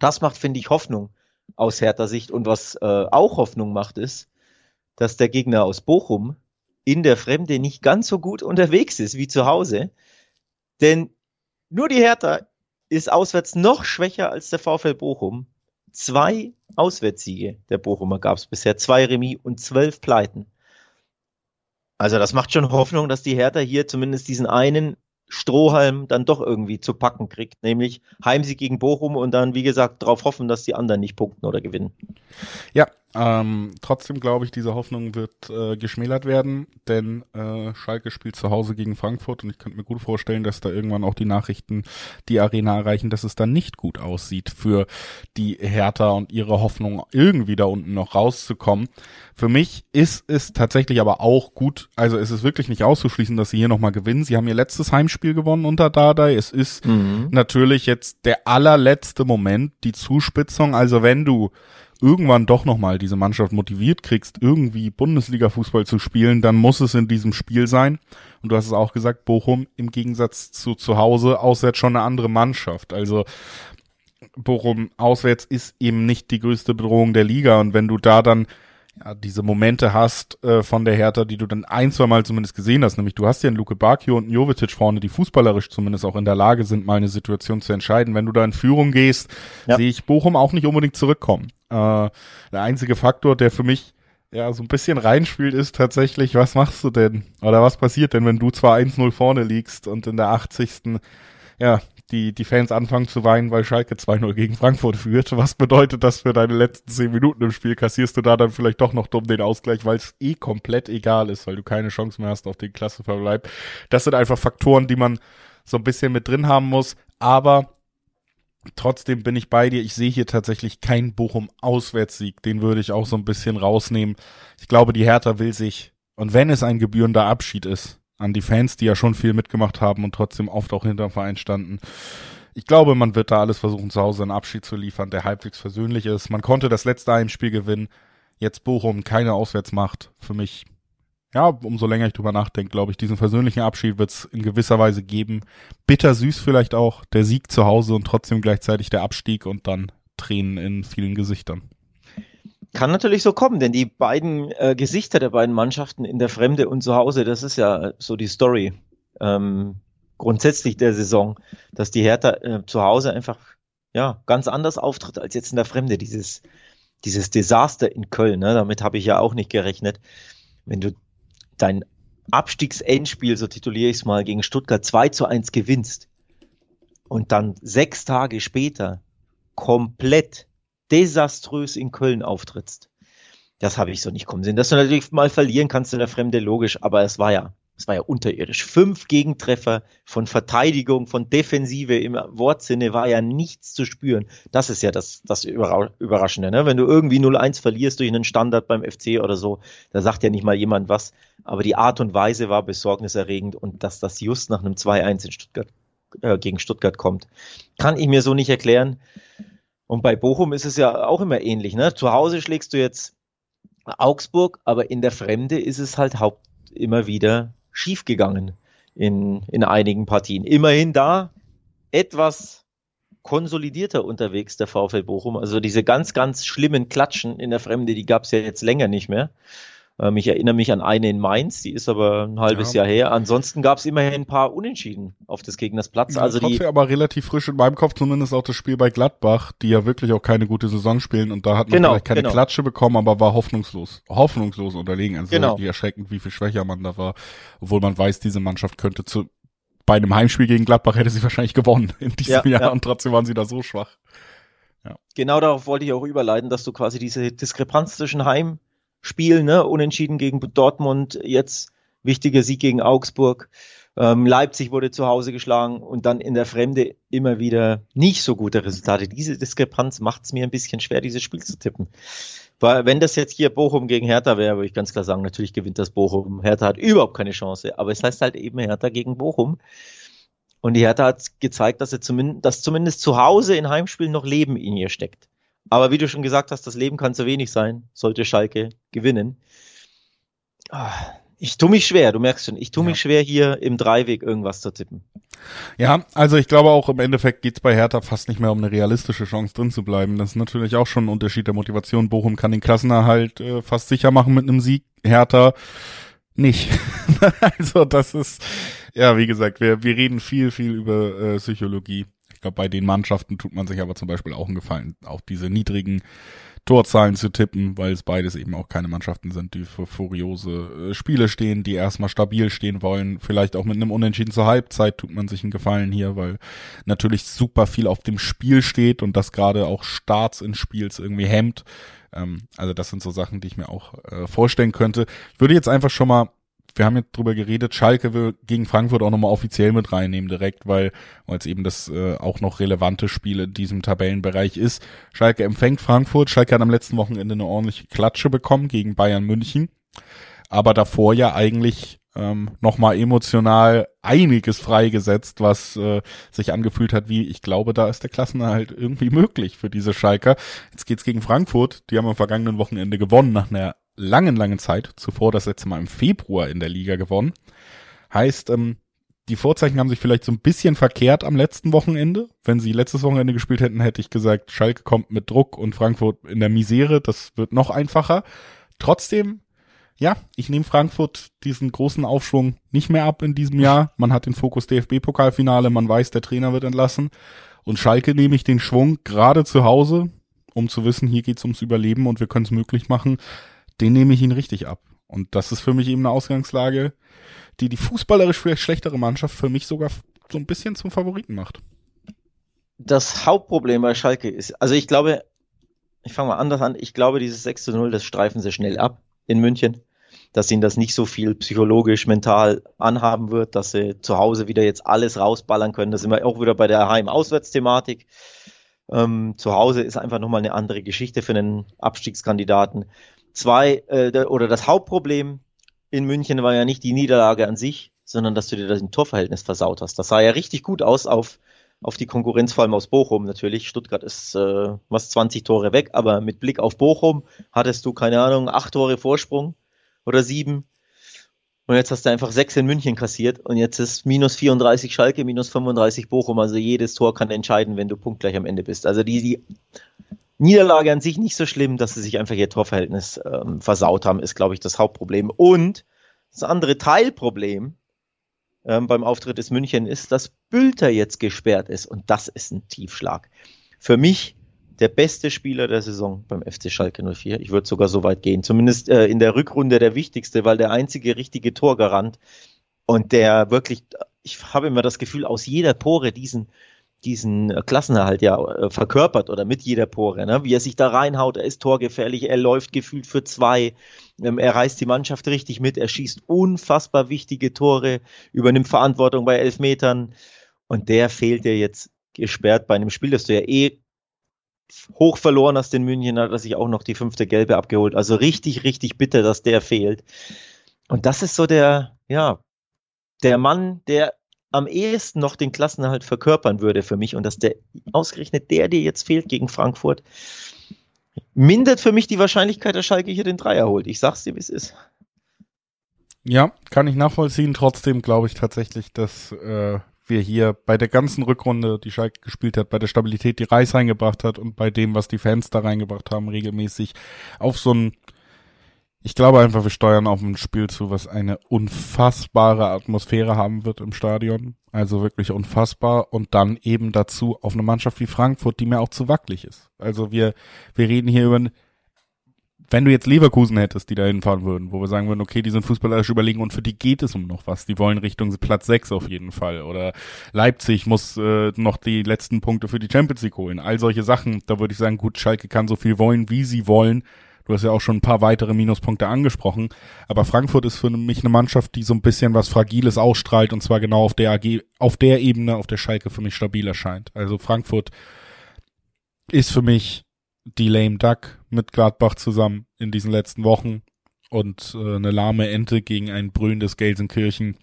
Das macht, finde ich, Hoffnung aus härter Sicht. Und was äh, auch Hoffnung macht, ist, dass der Gegner aus Bochum in der Fremde nicht ganz so gut unterwegs ist wie zu Hause. Denn nur die Hertha ist auswärts noch schwächer als der VfL Bochum. Zwei Auswärtssiege der Bochumer gab es bisher, zwei Remis und zwölf Pleiten. Also das macht schon Hoffnung, dass die Hertha hier zumindest diesen einen Strohhalm dann doch irgendwie zu packen kriegt, nämlich Heimsieg gegen Bochum und dann, wie gesagt, darauf hoffen, dass die anderen nicht punkten oder gewinnen. Ja, ähm, trotzdem glaube ich, diese Hoffnung wird äh, geschmälert werden, denn äh, Schalke spielt zu Hause gegen Frankfurt und ich könnte mir gut vorstellen, dass da irgendwann auch die Nachrichten die Arena erreichen, dass es dann nicht gut aussieht für die Hertha und ihre Hoffnung, irgendwie da unten noch rauszukommen. Für mich ist es tatsächlich aber auch gut, also es ist wirklich nicht auszuschließen, dass sie hier nochmal gewinnen. Sie haben ihr letztes Heimspiel gewonnen unter Dardai. Es ist mhm. natürlich jetzt der allerletzte Moment, die Zuspitzung. Also wenn du irgendwann doch nochmal diese Mannschaft motiviert kriegst, irgendwie Bundesliga-Fußball zu spielen, dann muss es in diesem Spiel sein. Und du hast es auch gesagt, Bochum im Gegensatz zu zu Hause auswärts schon eine andere Mannschaft. Also Bochum auswärts ist eben nicht die größte Bedrohung der Liga. Und wenn du da dann ja, diese Momente hast äh, von der Hertha, die du dann ein, zwei Mal zumindest gesehen hast, nämlich du hast ja einen Luke Bakio und einen Jovetic vorne, die fußballerisch zumindest auch in der Lage sind, mal eine Situation zu entscheiden. Wenn du da in Führung gehst, ja. sehe ich Bochum auch nicht unbedingt zurückkommen. Äh, der einzige Faktor, der für mich ja so ein bisschen reinspielt, ist tatsächlich, was machst du denn? Oder was passiert denn, wenn du zwar 1-0 vorne liegst und in der 80. ja, die, die Fans anfangen zu weinen, weil Schalke 2-0 gegen Frankfurt führt. Was bedeutet das für deine letzten zehn Minuten im Spiel? Kassierst du da dann vielleicht doch noch dumm den Ausgleich, weil es eh komplett egal ist, weil du keine Chance mehr hast auf den Klasseverbleib. Das sind einfach Faktoren, die man so ein bisschen mit drin haben muss. Aber trotzdem bin ich bei dir. Ich sehe hier tatsächlich keinen Bochum-Auswärtssieg. Den würde ich auch so ein bisschen rausnehmen. Ich glaube, die Hertha will sich, und wenn es ein gebührender Abschied ist, an die Fans, die ja schon viel mitgemacht haben und trotzdem oft auch hinterm Verein standen. Ich glaube, man wird da alles versuchen, zu Hause einen Abschied zu liefern, der halbwegs versöhnlich ist. Man konnte das letzte Heimspiel gewinnen. Jetzt Bochum keine Auswärtsmacht. Für mich, ja, umso länger ich drüber nachdenke, glaube ich, diesen versöhnlichen Abschied wird es in gewisser Weise geben. Bitter süß vielleicht auch, der Sieg zu Hause und trotzdem gleichzeitig der Abstieg und dann Tränen in vielen Gesichtern. Kann natürlich so kommen, denn die beiden äh, Gesichter der beiden Mannschaften in der Fremde und zu Hause, das ist ja so die Story ähm, grundsätzlich der Saison, dass die Hertha äh, zu Hause einfach ja ganz anders auftritt als jetzt in der Fremde. Dieses dieses Desaster in Köln, ne, damit habe ich ja auch nicht gerechnet. Wenn du dein Abstiegsendspiel, so tituliere ich es mal, gegen Stuttgart 2 zu 1 gewinnst und dann sechs Tage später komplett desaströs in Köln auftrittst. Das habe ich so nicht kommen sehen. Dass du natürlich mal verlieren kannst in der Fremde, logisch, aber es war ja, es war ja unterirdisch. Fünf Gegentreffer von Verteidigung, von Defensive im Wortsinne war ja nichts zu spüren. Das ist ja das, das Überraschende. Ne? Wenn du irgendwie 0-1 verlierst durch einen Standard beim FC oder so, da sagt ja nicht mal jemand was. Aber die Art und Weise war besorgniserregend und dass das just nach einem 2-1 in Stuttgart, äh, gegen Stuttgart kommt, kann ich mir so nicht erklären. Und bei Bochum ist es ja auch immer ähnlich. Ne? Zu Hause schlägst du jetzt Augsburg, aber in der Fremde ist es halt haupt immer wieder schiefgegangen in, in einigen Partien. Immerhin da etwas konsolidierter unterwegs, der VfL Bochum. Also diese ganz, ganz schlimmen Klatschen in der Fremde, die gab es ja jetzt länger nicht mehr. Ähm, ich erinnere mich an eine in Mainz, die ist aber ein halbes ja. Jahr her. Ansonsten gab es immerhin ein paar Unentschieden auf des Gegners Platz. Ja, also die aber relativ frisch in meinem Kopf zumindest auch das Spiel bei Gladbach, die ja wirklich auch keine gute Saison spielen und da hat man genau, vielleicht keine genau. Klatsche bekommen, aber war hoffnungslos, hoffnungslos unterlegen. Also genau. wirklich erschreckend, wie viel schwächer man da war, obwohl man weiß, diese Mannschaft könnte zu bei einem Heimspiel gegen Gladbach hätte sie wahrscheinlich gewonnen in diesem ja, Jahr ja. und trotzdem waren sie da so schwach. Ja. Genau darauf wollte ich auch überleiten, dass du quasi diese Diskrepanz zwischen Heim Spiel, ne? Unentschieden gegen Dortmund, jetzt wichtiger Sieg gegen Augsburg. Ähm, Leipzig wurde zu Hause geschlagen und dann in der Fremde immer wieder nicht so gute Resultate. Diese Diskrepanz macht es mir ein bisschen schwer, dieses Spiel zu tippen. Weil wenn das jetzt hier Bochum gegen Hertha wäre, würde ich ganz klar sagen, natürlich gewinnt das Bochum. Hertha hat überhaupt keine Chance, aber es heißt halt eben Hertha gegen Bochum. Und die Hertha hat gezeigt, dass, er zumindest, dass zumindest zu Hause in Heimspielen noch Leben in ihr steckt. Aber wie du schon gesagt hast, das Leben kann zu wenig sein, sollte Schalke gewinnen. Ah, ich tue mich schwer, du merkst schon, ich tue ja. mich schwer, hier im Dreiweg irgendwas zu tippen. Ja, also ich glaube auch im Endeffekt geht's bei Hertha fast nicht mehr um eine realistische Chance drin zu bleiben. Das ist natürlich auch schon ein Unterschied der Motivation. Bochum kann den Klassenerhalt äh, fast sicher machen mit einem Sieg. Hertha nicht. also das ist, ja, wie gesagt, wir, wir reden viel, viel über äh, Psychologie. Ich glaube, bei den Mannschaften tut man sich aber zum Beispiel auch einen Gefallen, auch diese niedrigen Torzahlen zu tippen, weil es beides eben auch keine Mannschaften sind, die für furiose äh, Spiele stehen, die erstmal stabil stehen wollen. Vielleicht auch mit einem Unentschieden zur Halbzeit tut man sich einen Gefallen hier, weil natürlich super viel auf dem Spiel steht und das gerade auch Starts in Spiels irgendwie hemmt. Ähm, also das sind so Sachen, die ich mir auch äh, vorstellen könnte. Ich würde jetzt einfach schon mal wir haben jetzt drüber geredet, Schalke will gegen Frankfurt auch nochmal offiziell mit reinnehmen direkt, weil es eben das äh, auch noch relevante Spiel in diesem Tabellenbereich ist. Schalke empfängt Frankfurt. Schalke hat am letzten Wochenende eine ordentliche Klatsche bekommen gegen Bayern München. Aber davor ja eigentlich ähm, nochmal emotional einiges freigesetzt, was äh, sich angefühlt hat wie, ich glaube, da ist der Klassenerhalt irgendwie möglich für diese Schalker. Jetzt geht's gegen Frankfurt. Die haben am vergangenen Wochenende gewonnen nach einer langen, langen Zeit, zuvor das letzte Mal im Februar in der Liga gewonnen. Heißt, ähm, die Vorzeichen haben sich vielleicht so ein bisschen verkehrt am letzten Wochenende. Wenn sie letztes Wochenende gespielt hätten, hätte ich gesagt, Schalke kommt mit Druck und Frankfurt in der Misere. Das wird noch einfacher. Trotzdem, ja, ich nehme Frankfurt diesen großen Aufschwung nicht mehr ab in diesem Jahr. Man hat den Fokus DFB-Pokalfinale, man weiß, der Trainer wird entlassen. Und Schalke nehme ich den Schwung gerade zu Hause, um zu wissen, hier geht's ums Überleben und wir können es möglich machen den nehme ich ihn richtig ab. Und das ist für mich eben eine Ausgangslage, die die fußballerisch vielleicht schlechtere Mannschaft für mich sogar so ein bisschen zum Favoriten macht. das Hauptproblem bei Schalke ist, also ich glaube, ich fange mal anders an, ich glaube, dieses 6 zu 0, das streifen sie schnell ab in München, dass ihnen das nicht so viel psychologisch, mental anhaben wird, dass sie zu Hause wieder jetzt alles rausballern können. Da sind wir auch wieder bei der Heim-Auswärts-Thematik. Ähm, zu Hause ist einfach nochmal eine andere Geschichte für einen Abstiegskandidaten. Zwei, äh, oder das Hauptproblem in München war ja nicht die Niederlage an sich, sondern dass du dir das Torverhältnis versaut hast. Das sah ja richtig gut aus auf, auf die Konkurrenz, vor allem aus Bochum natürlich. Stuttgart ist äh, was 20 Tore weg, aber mit Blick auf Bochum hattest du, keine Ahnung, acht Tore Vorsprung oder sieben. Und jetzt hast du einfach sechs in München kassiert und jetzt ist minus 34 Schalke, minus 35 Bochum. Also jedes Tor kann entscheiden, wenn du punktgleich am Ende bist. Also die, die Niederlage an sich nicht so schlimm, dass sie sich einfach ihr Torverhältnis ähm, versaut haben, ist, glaube ich, das Hauptproblem. Und das andere Teilproblem ähm, beim Auftritt des München ist, dass Bülter jetzt gesperrt ist. Und das ist ein Tiefschlag. Für mich der beste Spieler der Saison beim FC Schalke 04. Ich würde sogar so weit gehen. Zumindest äh, in der Rückrunde der wichtigste, weil der einzige richtige Torgarant und der wirklich, ich habe immer das Gefühl, aus jeder Pore diesen diesen Klassenerhalt ja äh, verkörpert oder mit jeder Pore, ne? wie er sich da reinhaut, er ist torgefährlich, er läuft gefühlt für zwei, ähm, er reißt die Mannschaft richtig mit, er schießt unfassbar wichtige Tore, übernimmt Verantwortung bei Elfmetern und der fehlt ja jetzt gesperrt bei einem Spiel, das du ja eh hoch verloren hast in München, hat er sich auch noch die fünfte Gelbe abgeholt. Also richtig, richtig bitter, dass der fehlt. Und das ist so der, ja, der Mann, der am ehesten noch den Klassenerhalt verkörpern würde für mich und dass der ausgerechnet der, der jetzt fehlt gegen Frankfurt, mindert für mich die Wahrscheinlichkeit, dass Schalke hier den Dreier holt. Ich sag's dir, wie es ist. Ja, kann ich nachvollziehen. Trotzdem glaube ich tatsächlich, dass äh, wir hier bei der ganzen Rückrunde, die Schalke gespielt hat, bei der Stabilität, die Reis reingebracht hat und bei dem, was die Fans da reingebracht haben, regelmäßig auf so ein ich glaube einfach, wir steuern auf ein Spiel zu, was eine unfassbare Atmosphäre haben wird im Stadion. Also wirklich unfassbar. Und dann eben dazu auf eine Mannschaft wie Frankfurt, die mir auch zu wackelig ist. Also wir, wir reden hier über, wenn du jetzt Leverkusen hättest, die da hinfahren würden, wo wir sagen würden, okay, die sind fußballerisch überlegen und für die geht es um noch was. Die wollen Richtung Platz 6 auf jeden Fall. Oder Leipzig muss äh, noch die letzten Punkte für die Champions League holen. All solche Sachen, da würde ich sagen, gut, Schalke kann so viel wollen, wie sie wollen. Du hast ja auch schon ein paar weitere Minuspunkte angesprochen. Aber Frankfurt ist für mich eine Mannschaft, die so ein bisschen was Fragiles ausstrahlt und zwar genau auf der AG, auf der Ebene, auf der Schalke für mich stabil erscheint. Also Frankfurt ist für mich die Lame Duck mit Gladbach zusammen in diesen letzten Wochen und äh, eine lahme Ente gegen ein brüllendes Gelsenkirchen.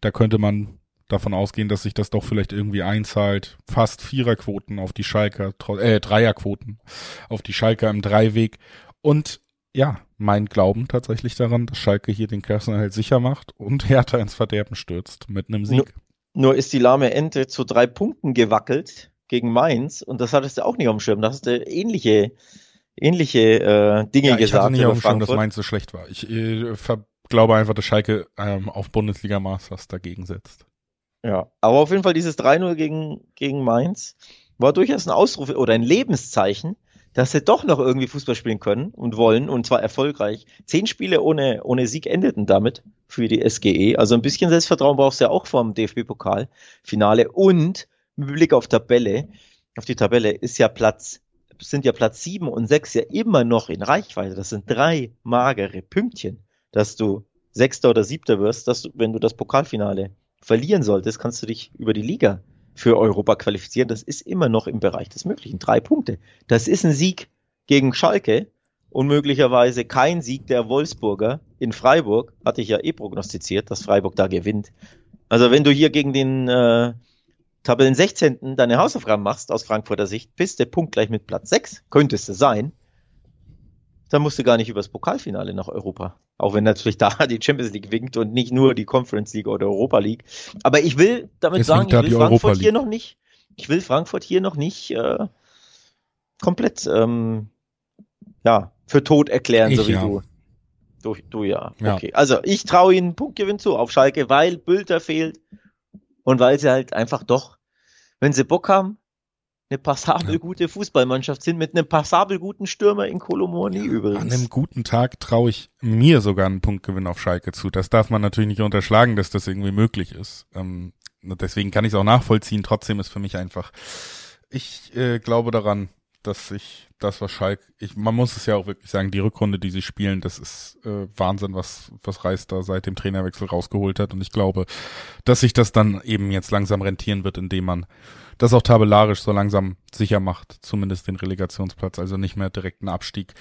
Da könnte man davon ausgehen, dass sich das doch vielleicht irgendwie einzahlt. Fast Viererquoten auf die Schalker, äh, Dreierquoten auf die Schalker im Dreiweg. Und ja, mein Glauben tatsächlich daran, dass Schalke hier den Klassenerhalt sicher macht und Hertha ins Verderben stürzt mit einem Sieg. Nur, nur ist die lahme Ente zu drei Punkten gewackelt gegen Mainz und das hattest du auch nicht auf dem Schirm. Da hast du ähnliche, ähnliche äh, Dinge ja, gesagt. Ich hatte nicht auf dem Schirm, dass Mainz so schlecht war. Ich äh, glaube einfach, dass Schalke ähm, auf Bundesliga-Maß was dagegen setzt. Ja, aber auf jeden Fall dieses 3-0 gegen, gegen Mainz war durchaus ein Ausruf oder ein Lebenszeichen, dass sie doch noch irgendwie Fußball spielen können und wollen und zwar erfolgreich. Zehn Spiele ohne, ohne Sieg endeten damit für die SGE. Also ein bisschen Selbstvertrauen brauchst du ja auch vom DFB-Pokal-Finale und mit Blick auf Tabelle, auf die Tabelle ist ja Platz, sind ja Platz sieben und sechs ja immer noch in Reichweite. Das sind drei magere Pünktchen, dass du Sechster oder Siebter wirst, dass du, wenn du das Pokalfinale verlieren solltest, kannst du dich über die Liga für Europa qualifizieren. Das ist immer noch im Bereich des Möglichen. Drei Punkte. Das ist ein Sieg gegen Schalke und möglicherweise kein Sieg der Wolfsburger in Freiburg. Hatte ich ja eh prognostiziert, dass Freiburg da gewinnt. Also wenn du hier gegen den äh, Tabellen 16. deine Hausaufgaben machst aus Frankfurter Sicht, bist der Punkt gleich mit Platz 6, könntest du sein dann musst du gar nicht übers Pokalfinale nach Europa. Auch wenn natürlich da die Champions League winkt und nicht nur die Conference League oder Europa League. Aber ich will damit es sagen, ich will Frankfurt hier noch nicht, ich will Frankfurt hier noch nicht äh, komplett ähm, ja, für tot erklären, ich, so wie ja. du. Du, du ja. ja. Okay. Also ich traue ihnen Punktgewinn zu auf Schalke, weil Bülter fehlt und weil sie halt einfach doch, wenn sie Bock haben, eine passabel ja. gute Fußballmannschaft sind mit einem passabel guten Stürmer in Kolomoni ja, übrigens. An einem guten Tag traue ich mir sogar einen Punktgewinn auf Schalke zu. Das darf man natürlich nicht unterschlagen, dass das irgendwie möglich ist. Ähm, deswegen kann ich es auch nachvollziehen. Trotzdem ist für mich einfach ich äh, glaube daran, dass sich das, was Schalke, ich, man muss es ja auch wirklich sagen, die Rückrunde, die sie spielen, das ist äh, Wahnsinn, was, was Reis da seit dem Trainerwechsel rausgeholt hat. Und ich glaube, dass sich das dann eben jetzt langsam rentieren wird, indem man das auch tabellarisch so langsam sicher macht, zumindest den Relegationsplatz, also nicht mehr direkt ein Abstieg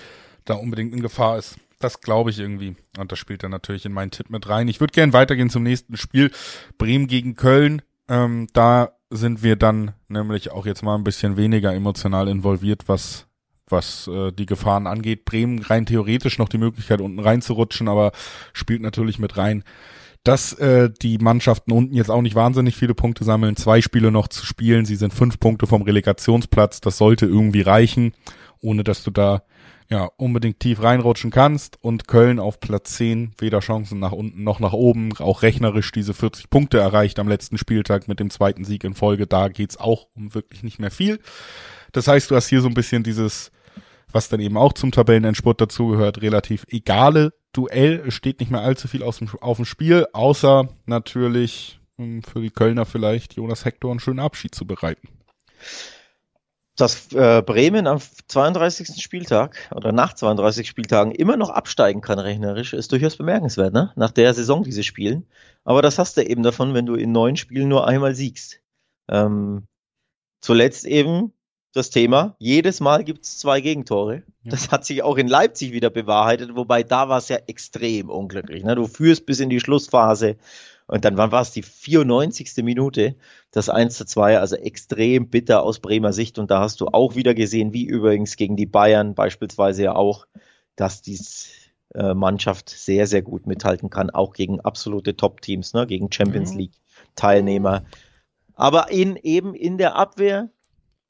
da unbedingt in Gefahr ist. Das glaube ich irgendwie. Und das spielt dann natürlich in meinen Tipp mit rein. Ich würde gerne weitergehen zum nächsten Spiel. Bremen gegen Köln. Ähm, da sind wir dann nämlich auch jetzt mal ein bisschen weniger emotional involviert, was was äh, die Gefahren angeht. Bremen rein theoretisch noch die Möglichkeit, unten reinzurutschen, aber spielt natürlich mit rein, dass äh, die Mannschaften unten jetzt auch nicht wahnsinnig viele Punkte sammeln, zwei Spiele noch zu spielen. Sie sind fünf Punkte vom Relegationsplatz. Das sollte irgendwie reichen, ohne dass du da ja, unbedingt tief reinrutschen kannst und Köln auf Platz 10 weder Chancen nach unten noch nach oben, auch rechnerisch diese 40 Punkte erreicht am letzten Spieltag mit dem zweiten Sieg in Folge, da geht's auch um wirklich nicht mehr viel. Das heißt, du hast hier so ein bisschen dieses, was dann eben auch zum Tabellenendspurt dazugehört, relativ egale Duell, steht nicht mehr allzu viel aus dem, auf dem Spiel, außer natürlich hm, für die Kölner vielleicht Jonas Hector einen schönen Abschied zu bereiten dass äh, Bremen am 32. Spieltag oder nach 32 Spieltagen immer noch absteigen kann rechnerisch, ist durchaus bemerkenswert, ne? Nach der Saison, die sie spielen. Aber das hast du eben davon, wenn du in neun Spielen nur einmal siegst. Ähm, zuletzt eben das Thema, jedes Mal gibt's zwei Gegentore. Ja. Das hat sich auch in Leipzig wieder bewahrheitet, wobei da war es ja extrem unglücklich. Ne? Du führst bis in die Schlussphase und dann war es die 94. Minute, das 1 zu 2, also extrem bitter aus Bremer Sicht. Und da hast du auch wieder gesehen, wie übrigens gegen die Bayern beispielsweise ja auch, dass die äh, Mannschaft sehr, sehr gut mithalten kann, auch gegen absolute Top-Teams, ne, gegen Champions mhm. League-Teilnehmer. Aber in, eben in der Abwehr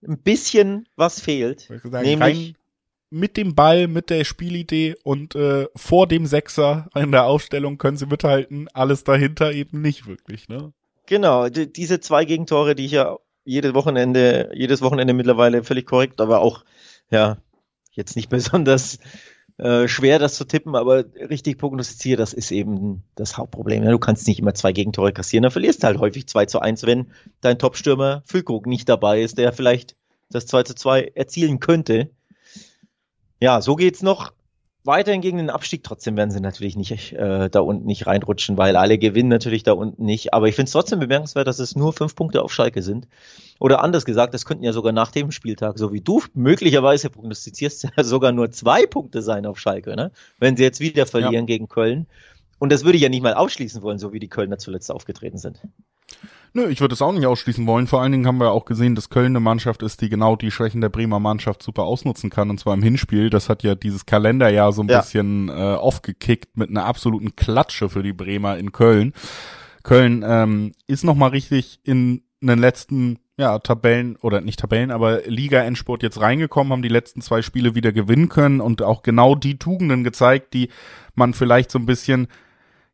ein bisschen was fehlt. Sagen, nämlich mit dem Ball, mit der Spielidee und äh, vor dem Sechser in der Aufstellung können sie mithalten, alles dahinter eben nicht wirklich, ne? Genau, die, diese zwei Gegentore, die ich ja jedes Wochenende, jedes Wochenende mittlerweile völlig korrekt, aber auch, ja, jetzt nicht besonders äh, schwer, das zu tippen, aber richtig prognostiziere, das ist eben das Hauptproblem. Ja, du kannst nicht immer zwei Gegentore kassieren, dann verlierst du halt häufig 2 zu 1, wenn dein Topstürmer Füllkrug nicht dabei ist, der vielleicht das 2 zu 2 erzielen könnte. Ja, so geht's noch weiterhin gegen den Abstieg. Trotzdem werden sie natürlich nicht äh, da unten nicht reinrutschen, weil alle gewinnen natürlich da unten nicht. Aber ich finde es trotzdem bemerkenswert, dass es nur fünf Punkte auf Schalke sind. Oder anders gesagt, das könnten ja sogar nach dem Spieltag, so wie du möglicherweise prognostizierst, sogar nur zwei Punkte sein auf Schalke, ne? Wenn sie jetzt wieder verlieren ja. gegen Köln. Und das würde ich ja nicht mal ausschließen wollen, so wie die Kölner zuletzt aufgetreten sind. Nö, ich würde es auch nicht ausschließen wollen. Vor allen Dingen haben wir auch gesehen, dass Köln eine Mannschaft ist, die genau die Schwächen der Bremer Mannschaft super ausnutzen kann. Und zwar im Hinspiel. Das hat ja dieses Kalenderjahr so ein ja. bisschen äh, aufgekickt mit einer absoluten Klatsche für die Bremer in Köln. Köln ähm, ist nochmal richtig in den letzten ja, Tabellen oder nicht Tabellen, aber Liga-Endsport jetzt reingekommen, haben die letzten zwei Spiele wieder gewinnen können und auch genau die Tugenden gezeigt, die man vielleicht so ein bisschen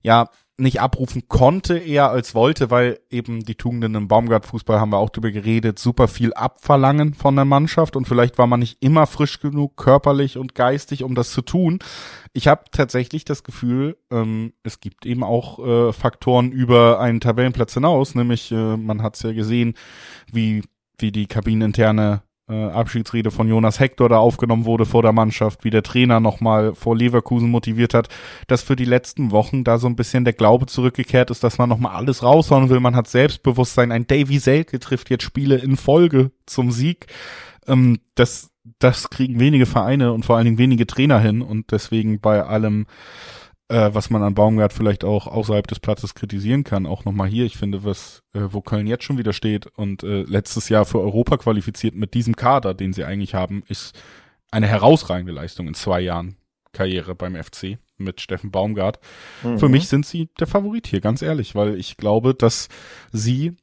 ja nicht abrufen konnte eher als wollte, weil eben die Tugenden im Baumgart-Fußball haben wir auch drüber geredet, super viel abverlangen von der Mannschaft und vielleicht war man nicht immer frisch genug körperlich und geistig, um das zu tun. Ich habe tatsächlich das Gefühl, ähm, es gibt eben auch äh, Faktoren über einen Tabellenplatz hinaus, nämlich äh, man hat es ja gesehen, wie wie die kabineninterne Abschiedsrede von Jonas Hector da aufgenommen wurde vor der Mannschaft, wie der Trainer nochmal vor Leverkusen motiviert hat, dass für die letzten Wochen da so ein bisschen der Glaube zurückgekehrt ist, dass man nochmal alles raushauen will. Man hat Selbstbewusstsein. Ein Davy Selke trifft jetzt Spiele in Folge zum Sieg. Ähm, das, das kriegen wenige Vereine und vor allen Dingen wenige Trainer hin und deswegen bei allem äh, was man an Baumgart vielleicht auch außerhalb des Platzes kritisieren kann. Auch nochmal hier, ich finde, was, äh, wo Köln jetzt schon wieder steht und äh, letztes Jahr für Europa qualifiziert mit diesem Kader, den sie eigentlich haben, ist eine herausragende Leistung in zwei Jahren Karriere beim FC mit Steffen Baumgart. Mhm. Für mich sind sie der Favorit hier, ganz ehrlich, weil ich glaube, dass sie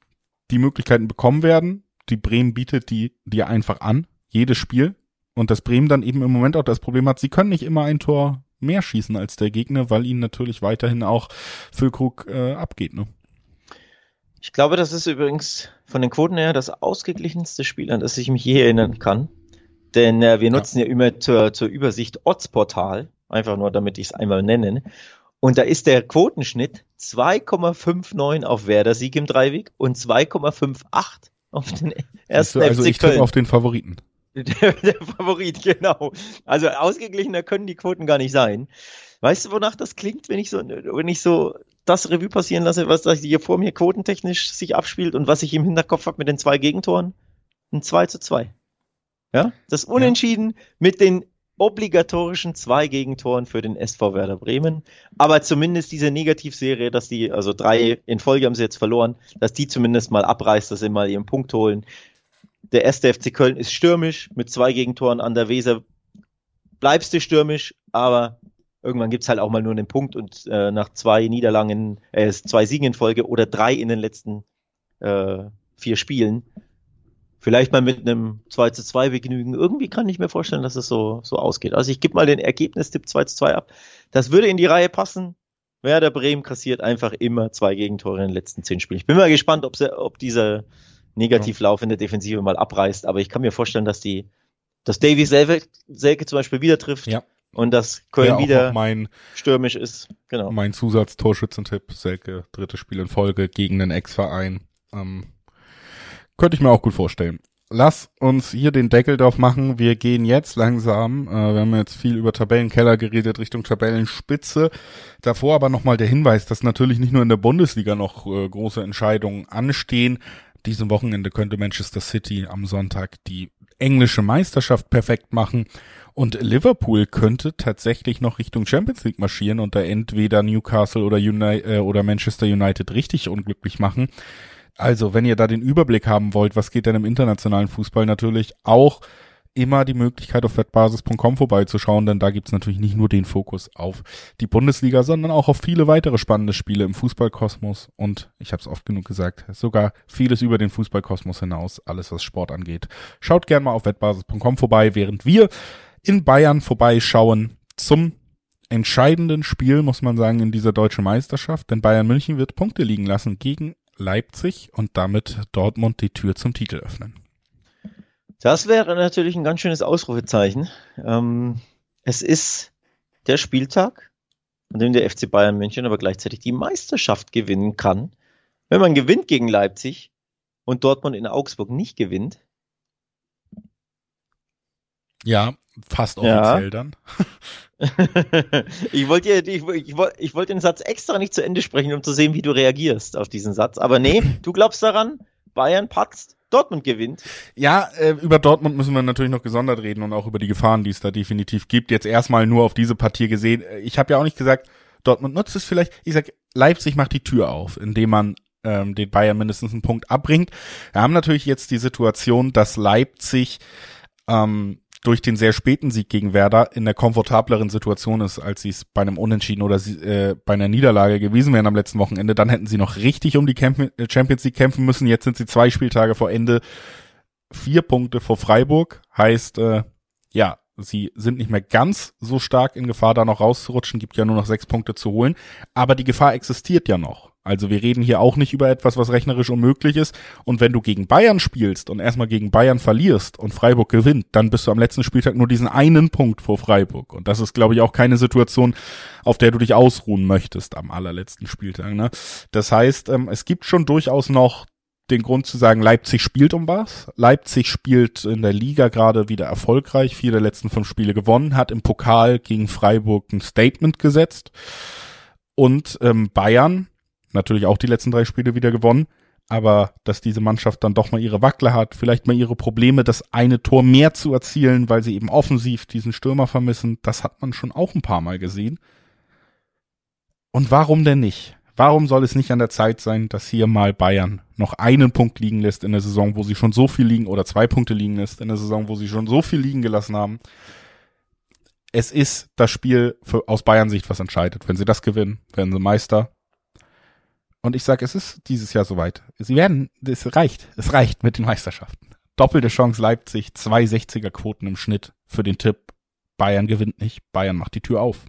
die Möglichkeiten bekommen werden. Die Bremen bietet die dir einfach an, jedes Spiel. Und das Bremen dann eben im Moment auch das Problem hat, sie können nicht immer ein Tor mehr schießen als der Gegner, weil ihnen natürlich weiterhin auch Füllkrug äh, abgeht. Ne? Ich glaube, das ist übrigens von den Quoten her das ausgeglichenste Spiel, an das ich mich je erinnern kann. Denn äh, wir nutzen ja, ja immer zur, zur Übersicht Odds-Portal, einfach nur damit ich es einmal nenne. Und da ist der Quotenschnitt 2,59 auf Werder Sieg im Dreiweg und 2,58 auf den ersten also ich tippe auf den Favoriten. Der, der, Favorit, genau. Also ausgeglichener können die Quoten gar nicht sein. Weißt du, wonach das klingt, wenn ich so, wenn ich so das Revue passieren lasse, was hier vor mir quotentechnisch sich abspielt und was ich im Hinterkopf habe mit den zwei Gegentoren? Ein 2 zu 2. Ja? Das Unentschieden ja. mit den obligatorischen zwei Gegentoren für den SV Werder Bremen. Aber zumindest diese Negativserie, dass die, also drei in Folge haben sie jetzt verloren, dass die zumindest mal abreißt, dass sie mal ihren Punkt holen. Der erste FC Köln ist stürmisch mit zwei Gegentoren an der Weser. Bleibst du stürmisch, aber irgendwann gibt's halt auch mal nur einen Punkt und äh, nach zwei Niederlagen, äh, zwei Siegen in Folge oder drei in den letzten äh, vier Spielen vielleicht mal mit einem 2 zu 2 begnügen. Irgendwie kann ich mir vorstellen, dass es so, so ausgeht. Also ich gebe mal den Ergebnistipp 2 zu 2 ab. Das würde in die Reihe passen. Werder Bremen kassiert einfach immer zwei Gegentore in den letzten zehn Spielen. Ich bin mal gespannt, ob, sie, ob diese negativ laufende Defensive mal abreißt. Aber ich kann mir vorstellen, dass die, dass Davy Selke, Selke zum Beispiel wieder trifft. Ja. Und dass Köln ja, wieder mein, stürmisch ist. Genau. Mein Zusatztorschützentipp, Selke, drittes Spiel in Folge gegen den Ex-Verein. Ähm, könnte ich mir auch gut vorstellen. Lass uns hier den Deckel drauf machen. Wir gehen jetzt langsam, äh, wir haben jetzt viel über Tabellenkeller geredet, Richtung Tabellenspitze. Davor aber nochmal der Hinweis, dass natürlich nicht nur in der Bundesliga noch äh, große Entscheidungen anstehen. Diesen Wochenende könnte Manchester City am Sonntag die englische Meisterschaft perfekt machen. Und Liverpool könnte tatsächlich noch Richtung Champions League marschieren und da entweder Newcastle oder, Uni äh, oder Manchester United richtig unglücklich machen. Also, wenn ihr da den Überblick haben wollt, was geht denn im internationalen Fußball, natürlich auch immer die Möglichkeit auf wettbasis.com vorbeizuschauen, denn da gibt's natürlich nicht nur den Fokus auf die Bundesliga, sondern auch auf viele weitere spannende Spiele im Fußballkosmos und ich habe es oft genug gesagt, sogar vieles über den Fußballkosmos hinaus, alles was Sport angeht. Schaut gerne mal auf wettbasis.com vorbei, während wir in Bayern vorbeischauen zum entscheidenden Spiel, muss man sagen, in dieser deutschen Meisterschaft, denn Bayern München wird Punkte liegen lassen gegen Leipzig und damit Dortmund die Tür zum Titel öffnen. Das wäre natürlich ein ganz schönes Ausrufezeichen. Ähm, es ist der Spieltag, an dem der FC Bayern München aber gleichzeitig die Meisterschaft gewinnen kann. Wenn man gewinnt gegen Leipzig und Dortmund in Augsburg nicht gewinnt. Ja, fast offiziell ja. dann. ich wollte ich, ich, ich wollte den Satz extra nicht zu Ende sprechen, um zu sehen, wie du reagierst auf diesen Satz. Aber nee, du glaubst daran, Bayern patzt, Dortmund gewinnt. Ja, äh, über Dortmund müssen wir natürlich noch gesondert reden und auch über die Gefahren, die es da definitiv gibt. Jetzt erstmal nur auf diese Partie gesehen. Ich habe ja auch nicht gesagt, Dortmund nutzt es vielleicht. Ich sag, Leipzig macht die Tür auf, indem man ähm, den Bayern mindestens einen Punkt abbringt. Wir haben natürlich jetzt die Situation, dass Leipzig ähm, durch den sehr späten Sieg gegen Werder in der komfortableren Situation ist, als sie es bei einem Unentschieden oder äh, bei einer Niederlage gewesen wären am letzten Wochenende. Dann hätten sie noch richtig um die äh, Champions League kämpfen müssen. Jetzt sind sie zwei Spieltage vor Ende, vier Punkte vor Freiburg. Heißt, äh, ja, sie sind nicht mehr ganz so stark in Gefahr, da noch rauszurutschen. Gibt ja nur noch sechs Punkte zu holen. Aber die Gefahr existiert ja noch. Also wir reden hier auch nicht über etwas, was rechnerisch unmöglich ist. Und wenn du gegen Bayern spielst und erstmal gegen Bayern verlierst und Freiburg gewinnt, dann bist du am letzten Spieltag nur diesen einen Punkt vor Freiburg. Und das ist, glaube ich, auch keine Situation, auf der du dich ausruhen möchtest am allerletzten Spieltag. Ne? Das heißt, ähm, es gibt schon durchaus noch den Grund zu sagen, Leipzig spielt um was. Leipzig spielt in der Liga gerade wieder erfolgreich, vier der letzten fünf Spiele gewonnen, hat im Pokal gegen Freiburg ein Statement gesetzt. Und ähm, Bayern natürlich auch die letzten drei Spiele wieder gewonnen. Aber dass diese Mannschaft dann doch mal ihre Wackler hat, vielleicht mal ihre Probleme, das eine Tor mehr zu erzielen, weil sie eben offensiv diesen Stürmer vermissen, das hat man schon auch ein paar Mal gesehen. Und warum denn nicht? Warum soll es nicht an der Zeit sein, dass hier mal Bayern noch einen Punkt liegen lässt in der Saison, wo sie schon so viel liegen, oder zwei Punkte liegen lässt in der Saison, wo sie schon so viel liegen gelassen haben? Es ist das Spiel für, aus Bayern Sicht, was entscheidet. Wenn sie das gewinnen, werden sie Meister. Und ich sage, es ist dieses Jahr soweit. Sie werden, es reicht, es reicht mit den Meisterschaften. Doppelte Chance Leipzig, zwei 60er Quoten im Schnitt für den Tipp. Bayern gewinnt nicht, Bayern macht die Tür auf.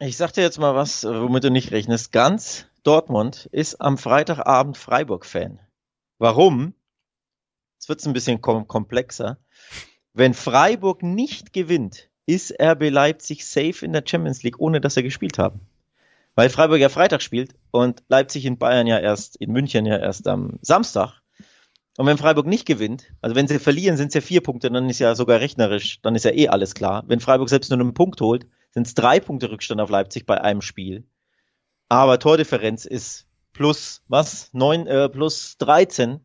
Ich sag dir jetzt mal was, womit du nicht rechnest. Ganz Dortmund ist am Freitagabend Freiburg-Fan. Warum? Jetzt wird's ein bisschen kom komplexer. Wenn Freiburg nicht gewinnt, ist RB Leipzig safe in der Champions League, ohne dass sie gespielt haben weil Freiburg ja Freitag spielt und Leipzig in Bayern ja erst, in München ja erst am Samstag. Und wenn Freiburg nicht gewinnt, also wenn sie verlieren, sind es ja vier Punkte, dann ist ja sogar rechnerisch, dann ist ja eh alles klar. Wenn Freiburg selbst nur einen Punkt holt, sind es drei Punkte Rückstand auf Leipzig bei einem Spiel. Aber Tordifferenz ist plus was? Neun, äh, plus 13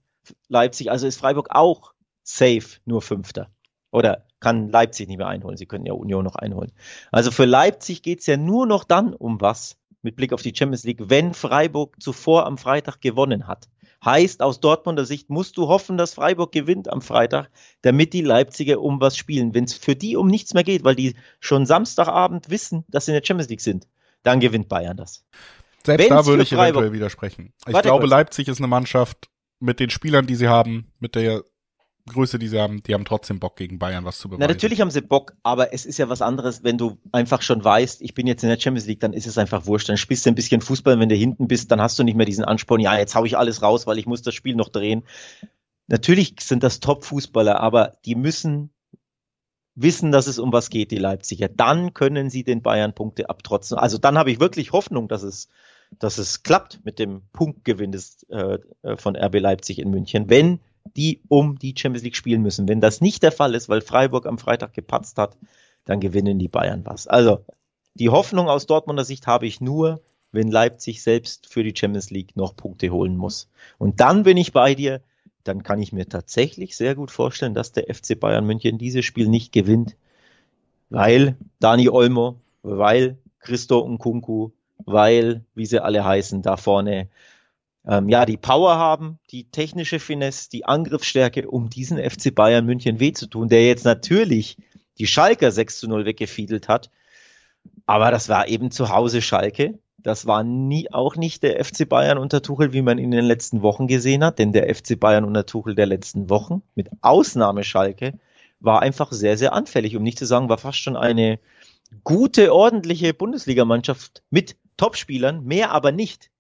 Leipzig, also ist Freiburg auch safe nur Fünfter. Oder kann Leipzig nicht mehr einholen. Sie können ja Union noch einholen. Also für Leipzig geht's ja nur noch dann um was, mit Blick auf die Champions League, wenn Freiburg zuvor am Freitag gewonnen hat. Heißt, aus Dortmunder Sicht musst du hoffen, dass Freiburg gewinnt am Freitag, damit die Leipziger um was spielen. Wenn es für die um nichts mehr geht, weil die schon Samstagabend wissen, dass sie in der Champions League sind, dann gewinnt Bayern das. Selbst Wenn's da würde ich Freiburg, eventuell widersprechen. Ich glaube, kurz. Leipzig ist eine Mannschaft mit den Spielern, die sie haben, mit der Größe, die sie haben, die haben trotzdem Bock gegen Bayern was zu beweisen. Na, natürlich haben sie Bock, aber es ist ja was anderes, wenn du einfach schon weißt, ich bin jetzt in der Champions League, dann ist es einfach wurscht. Dann spielst du ein bisschen Fußball, wenn du hinten bist, dann hast du nicht mehr diesen Ansporn, ja, jetzt hau ich alles raus, weil ich muss das Spiel noch drehen. Natürlich sind das Top-Fußballer, aber die müssen wissen, dass es um was geht, die Leipziger. Dann können sie den Bayern Punkte abtrotzen. Also dann habe ich wirklich Hoffnung, dass es, dass es klappt mit dem Punktgewinn des, äh, äh von RB Leipzig in München, wenn die um die Champions League spielen müssen. Wenn das nicht der Fall ist, weil Freiburg am Freitag gepatzt hat, dann gewinnen die Bayern was. Also die Hoffnung aus Dortmunder Sicht habe ich nur, wenn Leipzig selbst für die Champions League noch Punkte holen muss. Und dann bin ich bei dir, dann kann ich mir tatsächlich sehr gut vorstellen, dass der FC Bayern München dieses Spiel nicht gewinnt, weil Dani Olmo, weil Christo Nkunku, weil, wie sie alle heißen, da vorne ähm, ja, die Power haben, die technische Finesse, die Angriffsstärke, um diesen FC Bayern München weh zu tun, der jetzt natürlich die Schalker 6 zu 0 weggefiedelt hat. Aber das war eben zu Hause Schalke. Das war nie, auch nicht der FC Bayern unter Tuchel, wie man ihn in den letzten Wochen gesehen hat, denn der FC Bayern unter Tuchel der letzten Wochen, mit Ausnahme Schalke, war einfach sehr, sehr anfällig, um nicht zu sagen, war fast schon eine gute, ordentliche Bundesligamannschaft mit Topspielern, mehr aber nicht.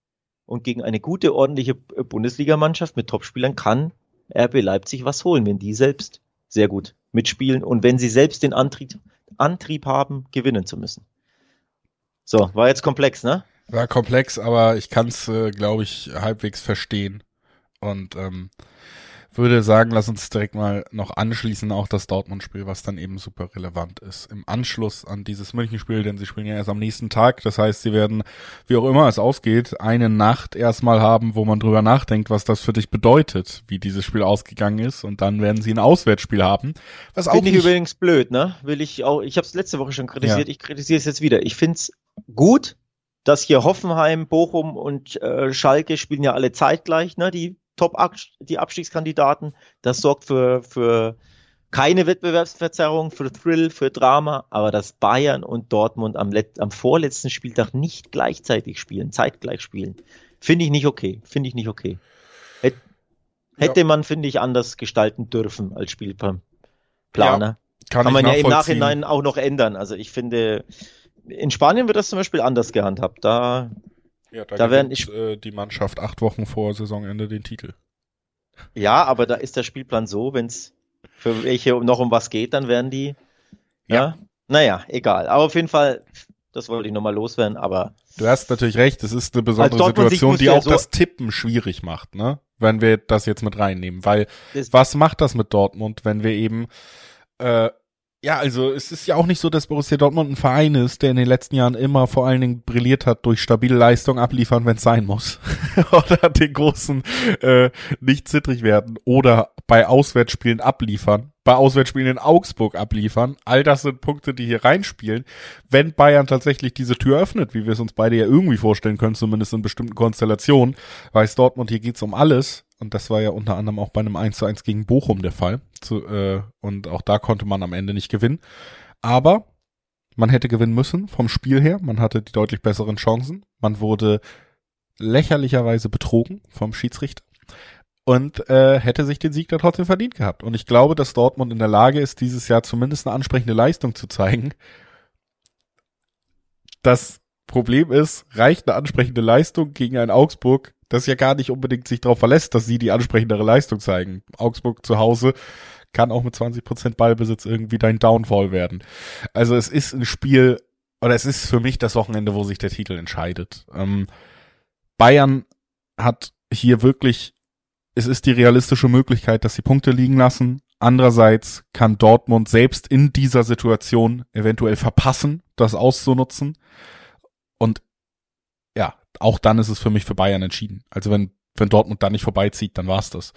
Und gegen eine gute, ordentliche Bundesligamannschaft mit Topspielern kann RB Leipzig was holen, wenn die selbst sehr gut mitspielen und wenn sie selbst den Antrieb, Antrieb haben, gewinnen zu müssen. So, war jetzt komplex, ne? War komplex, aber ich kann es, äh, glaube ich, halbwegs verstehen. Und ähm, würde sagen, lass uns direkt mal noch anschließen, auch das Dortmund-Spiel, was dann eben super relevant ist. Im Anschluss an dieses München-Spiel, denn sie spielen ja erst am nächsten Tag. Das heißt, sie werden, wie auch immer es ausgeht, eine Nacht erstmal haben, wo man drüber nachdenkt, was das für dich bedeutet, wie dieses Spiel ausgegangen ist. Und dann werden sie ein Auswärtsspiel haben. Was auch Finde ich übrigens blöd, ne? Will ich auch, ich habe es letzte Woche schon kritisiert, ja. ich kritisiere es jetzt wieder. Ich finde es gut, dass hier Hoffenheim, Bochum und äh, Schalke spielen ja alle zeitgleich, ne? Die Top die Abstiegskandidaten. Das sorgt für, für keine Wettbewerbsverzerrung, für Thrill, für Drama, aber dass Bayern und Dortmund am, am vorletzten Spieltag nicht gleichzeitig spielen, zeitgleich spielen, finde ich nicht okay. Finde ich nicht okay. Hät, hätte ja. man, finde ich, anders gestalten dürfen als Spielplaner. Ja, kann, kann man ja im Nachhinein auch noch ändern. Also ich finde, in Spanien wird das zum Beispiel anders gehandhabt. Da ja, da, da werden ich, äh, die Mannschaft acht Wochen vor Saisonende den Titel. Ja, aber da ist der Spielplan so, wenn es für welche noch um was geht, dann werden die. Ja. ja. Naja, egal. Aber auf jeden Fall, das wollte ich nochmal loswerden, aber. Du hast natürlich recht, es ist eine besondere Situation, die auch so das Tippen schwierig macht, ne? Wenn wir das jetzt mit reinnehmen. Weil was macht das mit Dortmund, wenn wir eben äh, ja, also es ist ja auch nicht so, dass Borussia Dortmund ein Verein ist, der in den letzten Jahren immer vor allen Dingen brilliert hat durch stabile Leistung abliefern, wenn es sein muss. oder den großen äh, nicht zittrig werden oder bei Auswärtsspielen abliefern, bei Auswärtsspielen in Augsburg abliefern. All das sind Punkte, die hier reinspielen. Wenn Bayern tatsächlich diese Tür öffnet, wie wir es uns beide ja irgendwie vorstellen können, zumindest in bestimmten Konstellationen, weiß Dortmund, hier geht's um alles. Und das war ja unter anderem auch bei einem 1 zu 1 gegen Bochum der Fall. Zu, äh, und auch da konnte man am Ende nicht gewinnen. Aber man hätte gewinnen müssen vom Spiel her. Man hatte die deutlich besseren Chancen. Man wurde lächerlicherweise betrogen vom Schiedsrichter und äh, hätte sich den Sieg da trotzdem verdient gehabt. Und ich glaube, dass Dortmund in der Lage ist, dieses Jahr zumindest eine ansprechende Leistung zu zeigen. Das Problem ist, reicht eine ansprechende Leistung gegen ein Augsburg, das ja gar nicht unbedingt sich darauf verlässt, dass sie die ansprechendere Leistung zeigen. Augsburg zu Hause kann auch mit 20% Ballbesitz irgendwie dein Downfall werden. Also es ist ein Spiel, oder es ist für mich das Wochenende, wo sich der Titel entscheidet. Ähm, Bayern hat hier wirklich es ist die realistische Möglichkeit, dass sie Punkte liegen lassen. Andererseits kann Dortmund selbst in dieser Situation eventuell verpassen, das auszunutzen. Auch dann ist es für mich für Bayern entschieden. Also wenn, wenn Dortmund da nicht vorbeizieht, dann war's das.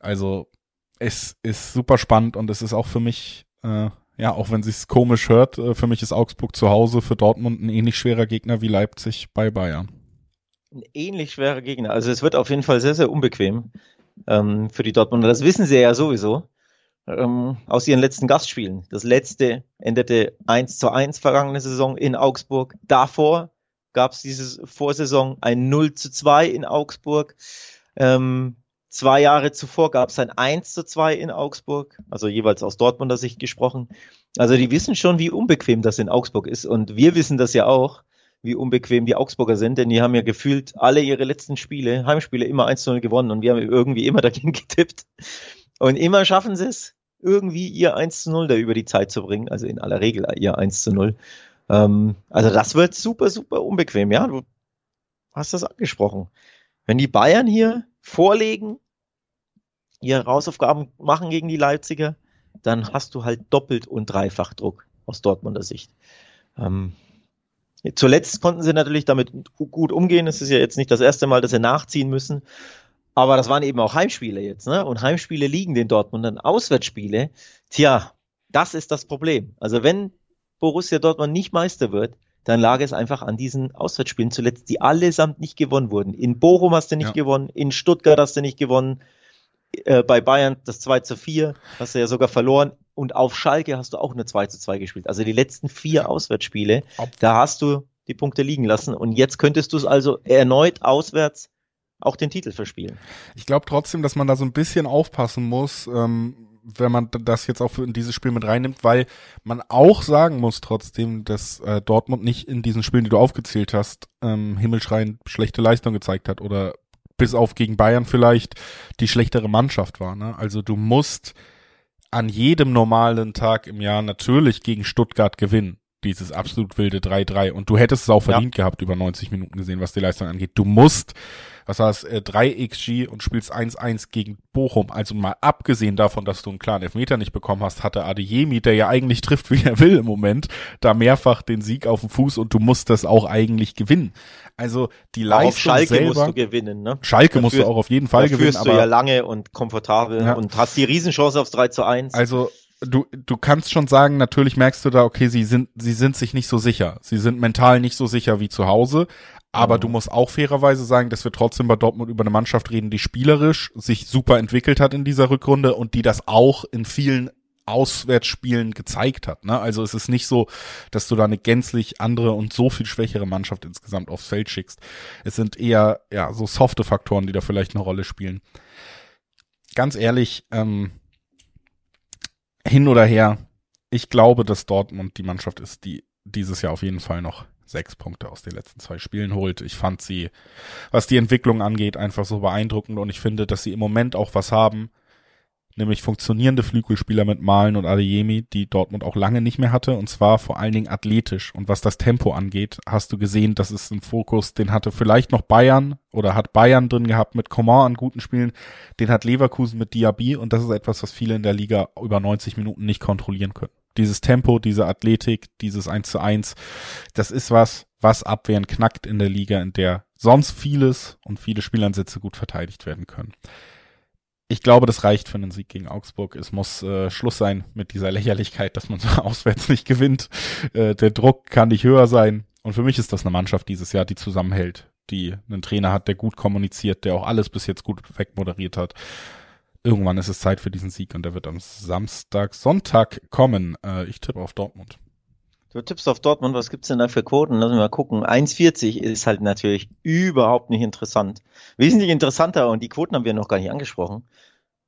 Also es ist super spannend und es ist auch für mich, äh, ja, auch wenn sich's komisch hört, äh, für mich ist Augsburg zu Hause für Dortmund ein ähnlich schwerer Gegner wie Leipzig bei Bayern. Ein ähnlich schwerer Gegner. Also es wird auf jeden Fall sehr, sehr unbequem ähm, für die Dortmunder. Das wissen sie ja sowieso ähm, aus ihren letzten Gastspielen. Das letzte endete 1 zu 1 vergangene Saison in Augsburg. Davor gab es diese Vorsaison ein 0 zu 2 in Augsburg. Ähm, zwei Jahre zuvor gab es ein 1 zu 2 in Augsburg, also jeweils aus Dortmunder Sicht gesprochen. Also die wissen schon, wie unbequem das in Augsburg ist. Und wir wissen das ja auch, wie unbequem die Augsburger sind, denn die haben ja gefühlt alle ihre letzten Spiele, Heimspiele, immer 1 zu 0 gewonnen und wir haben irgendwie immer dagegen getippt. Und immer schaffen sie es, irgendwie ihr 1 zu 0 da über die Zeit zu bringen, also in aller Regel ihr 1 zu 0. Ähm, also das wird super, super unbequem, ja. Du hast das angesprochen. Wenn die Bayern hier vorlegen, ihre Hausaufgaben machen gegen die Leipziger, dann hast du halt doppelt und dreifach Druck aus Dortmunder Sicht. Ähm, zuletzt konnten sie natürlich damit gut umgehen. Es ist ja jetzt nicht das erste Mal, dass sie nachziehen müssen. Aber das waren eben auch Heimspiele jetzt, ne? Und Heimspiele liegen den Dortmundern. Auswärtsspiele, tja, das ist das Problem. Also wenn Borussia Dortmund nicht Meister wird, dann lag es einfach an diesen Auswärtsspielen zuletzt, die allesamt nicht gewonnen wurden. In Bochum hast du nicht ja. gewonnen, in Stuttgart hast du nicht gewonnen, äh, bei Bayern das 2 zu 4 hast du ja sogar verloren und auf Schalke hast du auch eine 2 zu 2 gespielt. Also die letzten vier Auswärtsspiele, da hast du die Punkte liegen lassen und jetzt könntest du es also erneut auswärts auch den Titel verspielen. Ich glaube trotzdem, dass man da so ein bisschen aufpassen muss, ähm, wenn man das jetzt auch in dieses Spiel mit reinnimmt, weil man auch sagen muss trotzdem, dass äh, Dortmund nicht in diesen Spielen, die du aufgezählt hast, ähm, himmelschreiend schlechte Leistung gezeigt hat oder bis auf gegen Bayern vielleicht die schlechtere Mannschaft war. Ne? Also du musst an jedem normalen Tag im Jahr natürlich gegen Stuttgart gewinnen dieses absolut wilde 3-3 und du hättest es auch verdient ja. gehabt über 90 Minuten gesehen, was die Leistung angeht. Du musst was heißt, äh, 3 XG und spielst 1-1 gegen Bochum. Also mal abgesehen davon, dass du einen klaren Elfmeter nicht bekommen hast, hatte Adeyemi, der ja eigentlich trifft, wie er will im Moment, da mehrfach den Sieg auf dem Fuß und du musst das auch eigentlich gewinnen. Also die Leistung auf Schalke selber, musst du gewinnen, ne? Schalke dafür, musst du auch auf jeden Fall gewinnen. aber du ja lange und komfortabel ja. und hast die Riesenchance aufs 3 zu 1. Also du, du kannst schon sagen, natürlich merkst du da, okay, sie sind, sie sind sich nicht so sicher. Sie sind mental nicht so sicher wie zu Hause. Aber du musst auch fairerweise sagen, dass wir trotzdem bei Dortmund über eine Mannschaft reden, die spielerisch sich super entwickelt hat in dieser Rückrunde und die das auch in vielen Auswärtsspielen gezeigt hat. Ne? Also es ist nicht so, dass du da eine gänzlich andere und so viel schwächere Mannschaft insgesamt aufs Feld schickst. Es sind eher ja so softe Faktoren, die da vielleicht eine Rolle spielen. Ganz ehrlich, ähm, hin oder her, ich glaube, dass Dortmund die Mannschaft ist, die dieses Jahr auf jeden Fall noch sechs Punkte aus den letzten zwei Spielen holt. Ich fand sie, was die Entwicklung angeht, einfach so beeindruckend und ich finde, dass sie im Moment auch was haben, nämlich funktionierende Flügelspieler mit Malen und Adeyemi, die Dortmund auch lange nicht mehr hatte und zwar vor allen Dingen athletisch. Und was das Tempo angeht, hast du gesehen, das ist ein Fokus, den hatte vielleicht noch Bayern oder hat Bayern drin gehabt mit Coman an guten Spielen, den hat Leverkusen mit Diaby und das ist etwas, was viele in der Liga über 90 Minuten nicht kontrollieren können dieses Tempo, diese Athletik, dieses 1 zu 1, das ist was, was Abwehren knackt in der Liga, in der sonst vieles und viele Spielansätze gut verteidigt werden können. Ich glaube, das reicht für einen Sieg gegen Augsburg. Es muss äh, Schluss sein mit dieser Lächerlichkeit, dass man so auswärts nicht gewinnt. Äh, der Druck kann nicht höher sein. Und für mich ist das eine Mannschaft dieses Jahr, die zusammenhält, die einen Trainer hat, der gut kommuniziert, der auch alles bis jetzt gut wegmoderiert hat irgendwann ist es Zeit für diesen Sieg und der wird am Samstag, Sonntag kommen. Äh, ich tippe auf Dortmund. Du tippst auf Dortmund, was gibt's denn da für Quoten? Lass uns mal gucken. 1,40 ist halt natürlich überhaupt nicht interessant. Wesentlich interessanter, und die Quoten haben wir noch gar nicht angesprochen,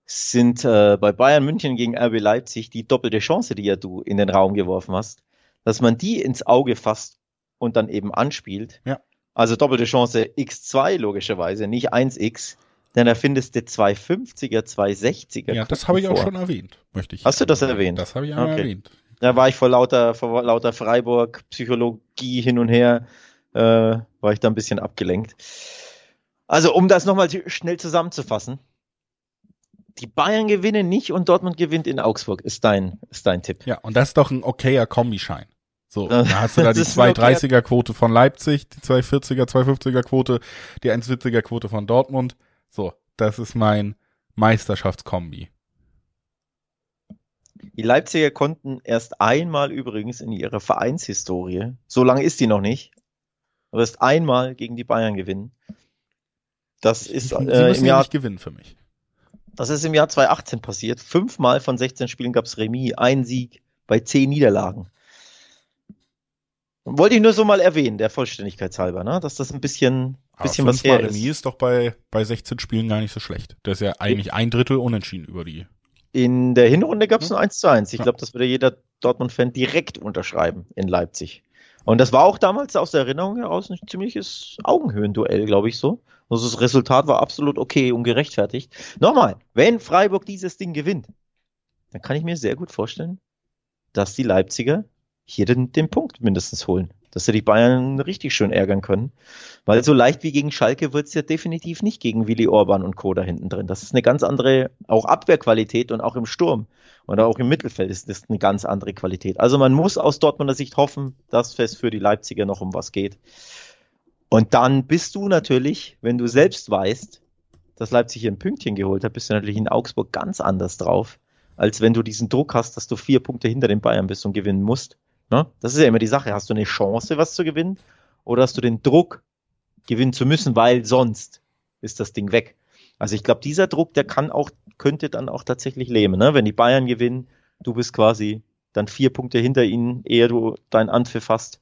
sind äh, bei Bayern München gegen RB Leipzig die doppelte Chance, die ja du in den Raum geworfen hast, dass man die ins Auge fasst und dann eben anspielt. Ja. Also doppelte Chance x2 logischerweise, nicht 1x denn da findest du 250er, 260er. Ja, das habe ich auch schon erwähnt, möchte ich. Hast du das erwähnt? Das habe ich einmal okay. erwähnt. Da war ich vor lauter, vor lauter Freiburg, Psychologie hin und her, äh, war ich da ein bisschen abgelenkt. Also, um das nochmal schnell zusammenzufassen. die Bayern gewinnen nicht und Dortmund gewinnt in Augsburg, ist dein, ist dein Tipp. Ja, und das ist doch ein okayer Kombischein. So, da hast du da die 230er Quote von Leipzig, die 240er, 250er Quote, die 140er Quote von Dortmund. So, das ist mein Meisterschaftskombi. Die Leipziger konnten erst einmal übrigens in ihrer Vereinshistorie, so lange ist die noch nicht, aber erst einmal gegen die Bayern gewinnen. Das ist äh, im Jahr nicht gewinnen für mich. Das ist im Jahr 2018 passiert. Fünfmal von 16 Spielen gab es Remis, ein Sieg bei zehn Niederlagen. Wollte ich nur so mal erwähnen, der Vollständigkeit halber, ne? dass das ein bisschen, bisschen was her ist. Remis ist doch bei, bei 16 Spielen gar nicht so schlecht. Das ist ja eigentlich ein Drittel unentschieden über die. In der Hinrunde gab es ein 1 zu 1. Ich glaube, das würde jeder Dortmund-Fan direkt unterschreiben in Leipzig. Und das war auch damals aus der Erinnerung heraus ein ziemliches Augenhöhenduell, glaube ich so. Also das Resultat war absolut okay und gerechtfertigt. Nochmal, wenn Freiburg dieses Ding gewinnt, dann kann ich mir sehr gut vorstellen, dass die Leipziger hier den, den Punkt mindestens holen. Dass sie die Bayern richtig schön ärgern können. Weil so leicht wie gegen Schalke wird es ja definitiv nicht gegen Willi Orban und Co. da hinten drin. Das ist eine ganz andere, auch Abwehrqualität und auch im Sturm oder auch im Mittelfeld ist das eine ganz andere Qualität. Also man muss aus Dortmunder Sicht hoffen, dass es für die Leipziger noch um was geht. Und dann bist du natürlich, wenn du selbst weißt, dass Leipzig hier ein Pünktchen geholt hat, bist du natürlich in Augsburg ganz anders drauf, als wenn du diesen Druck hast, dass du vier Punkte hinter den Bayern bist und gewinnen musst. Ne? Das ist ja immer die Sache. Hast du eine Chance, was zu gewinnen? Oder hast du den Druck, gewinnen zu müssen, weil sonst ist das Ding weg. Also ich glaube, dieser Druck, der kann auch, könnte dann auch tatsächlich lähmen. Ne? Wenn die Bayern gewinnen, du bist quasi dann vier Punkte hinter ihnen, ehe du deinen Anpfiff hast.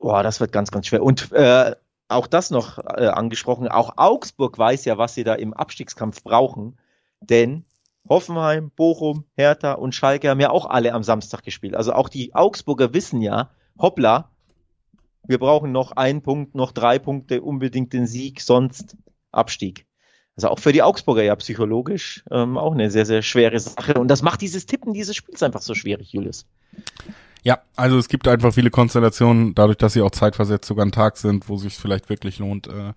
Boah, das wird ganz, ganz schwer. Und äh, auch das noch äh, angesprochen, auch Augsburg weiß ja, was sie da im Abstiegskampf brauchen. Denn Hoffenheim, Bochum, Hertha und Schalke haben ja auch alle am Samstag gespielt. Also auch die Augsburger wissen ja, hoppla, wir brauchen noch einen Punkt, noch drei Punkte, unbedingt den Sieg, sonst Abstieg. Also auch für die Augsburger ja psychologisch ähm, auch eine sehr, sehr schwere Sache. Und das macht dieses Tippen dieses Spiels einfach so schwierig, Julius. Ja, also es gibt einfach viele Konstellationen, dadurch, dass sie auch zeitversetzt sogar ein Tag sind, wo sich vielleicht wirklich lohnt, äh,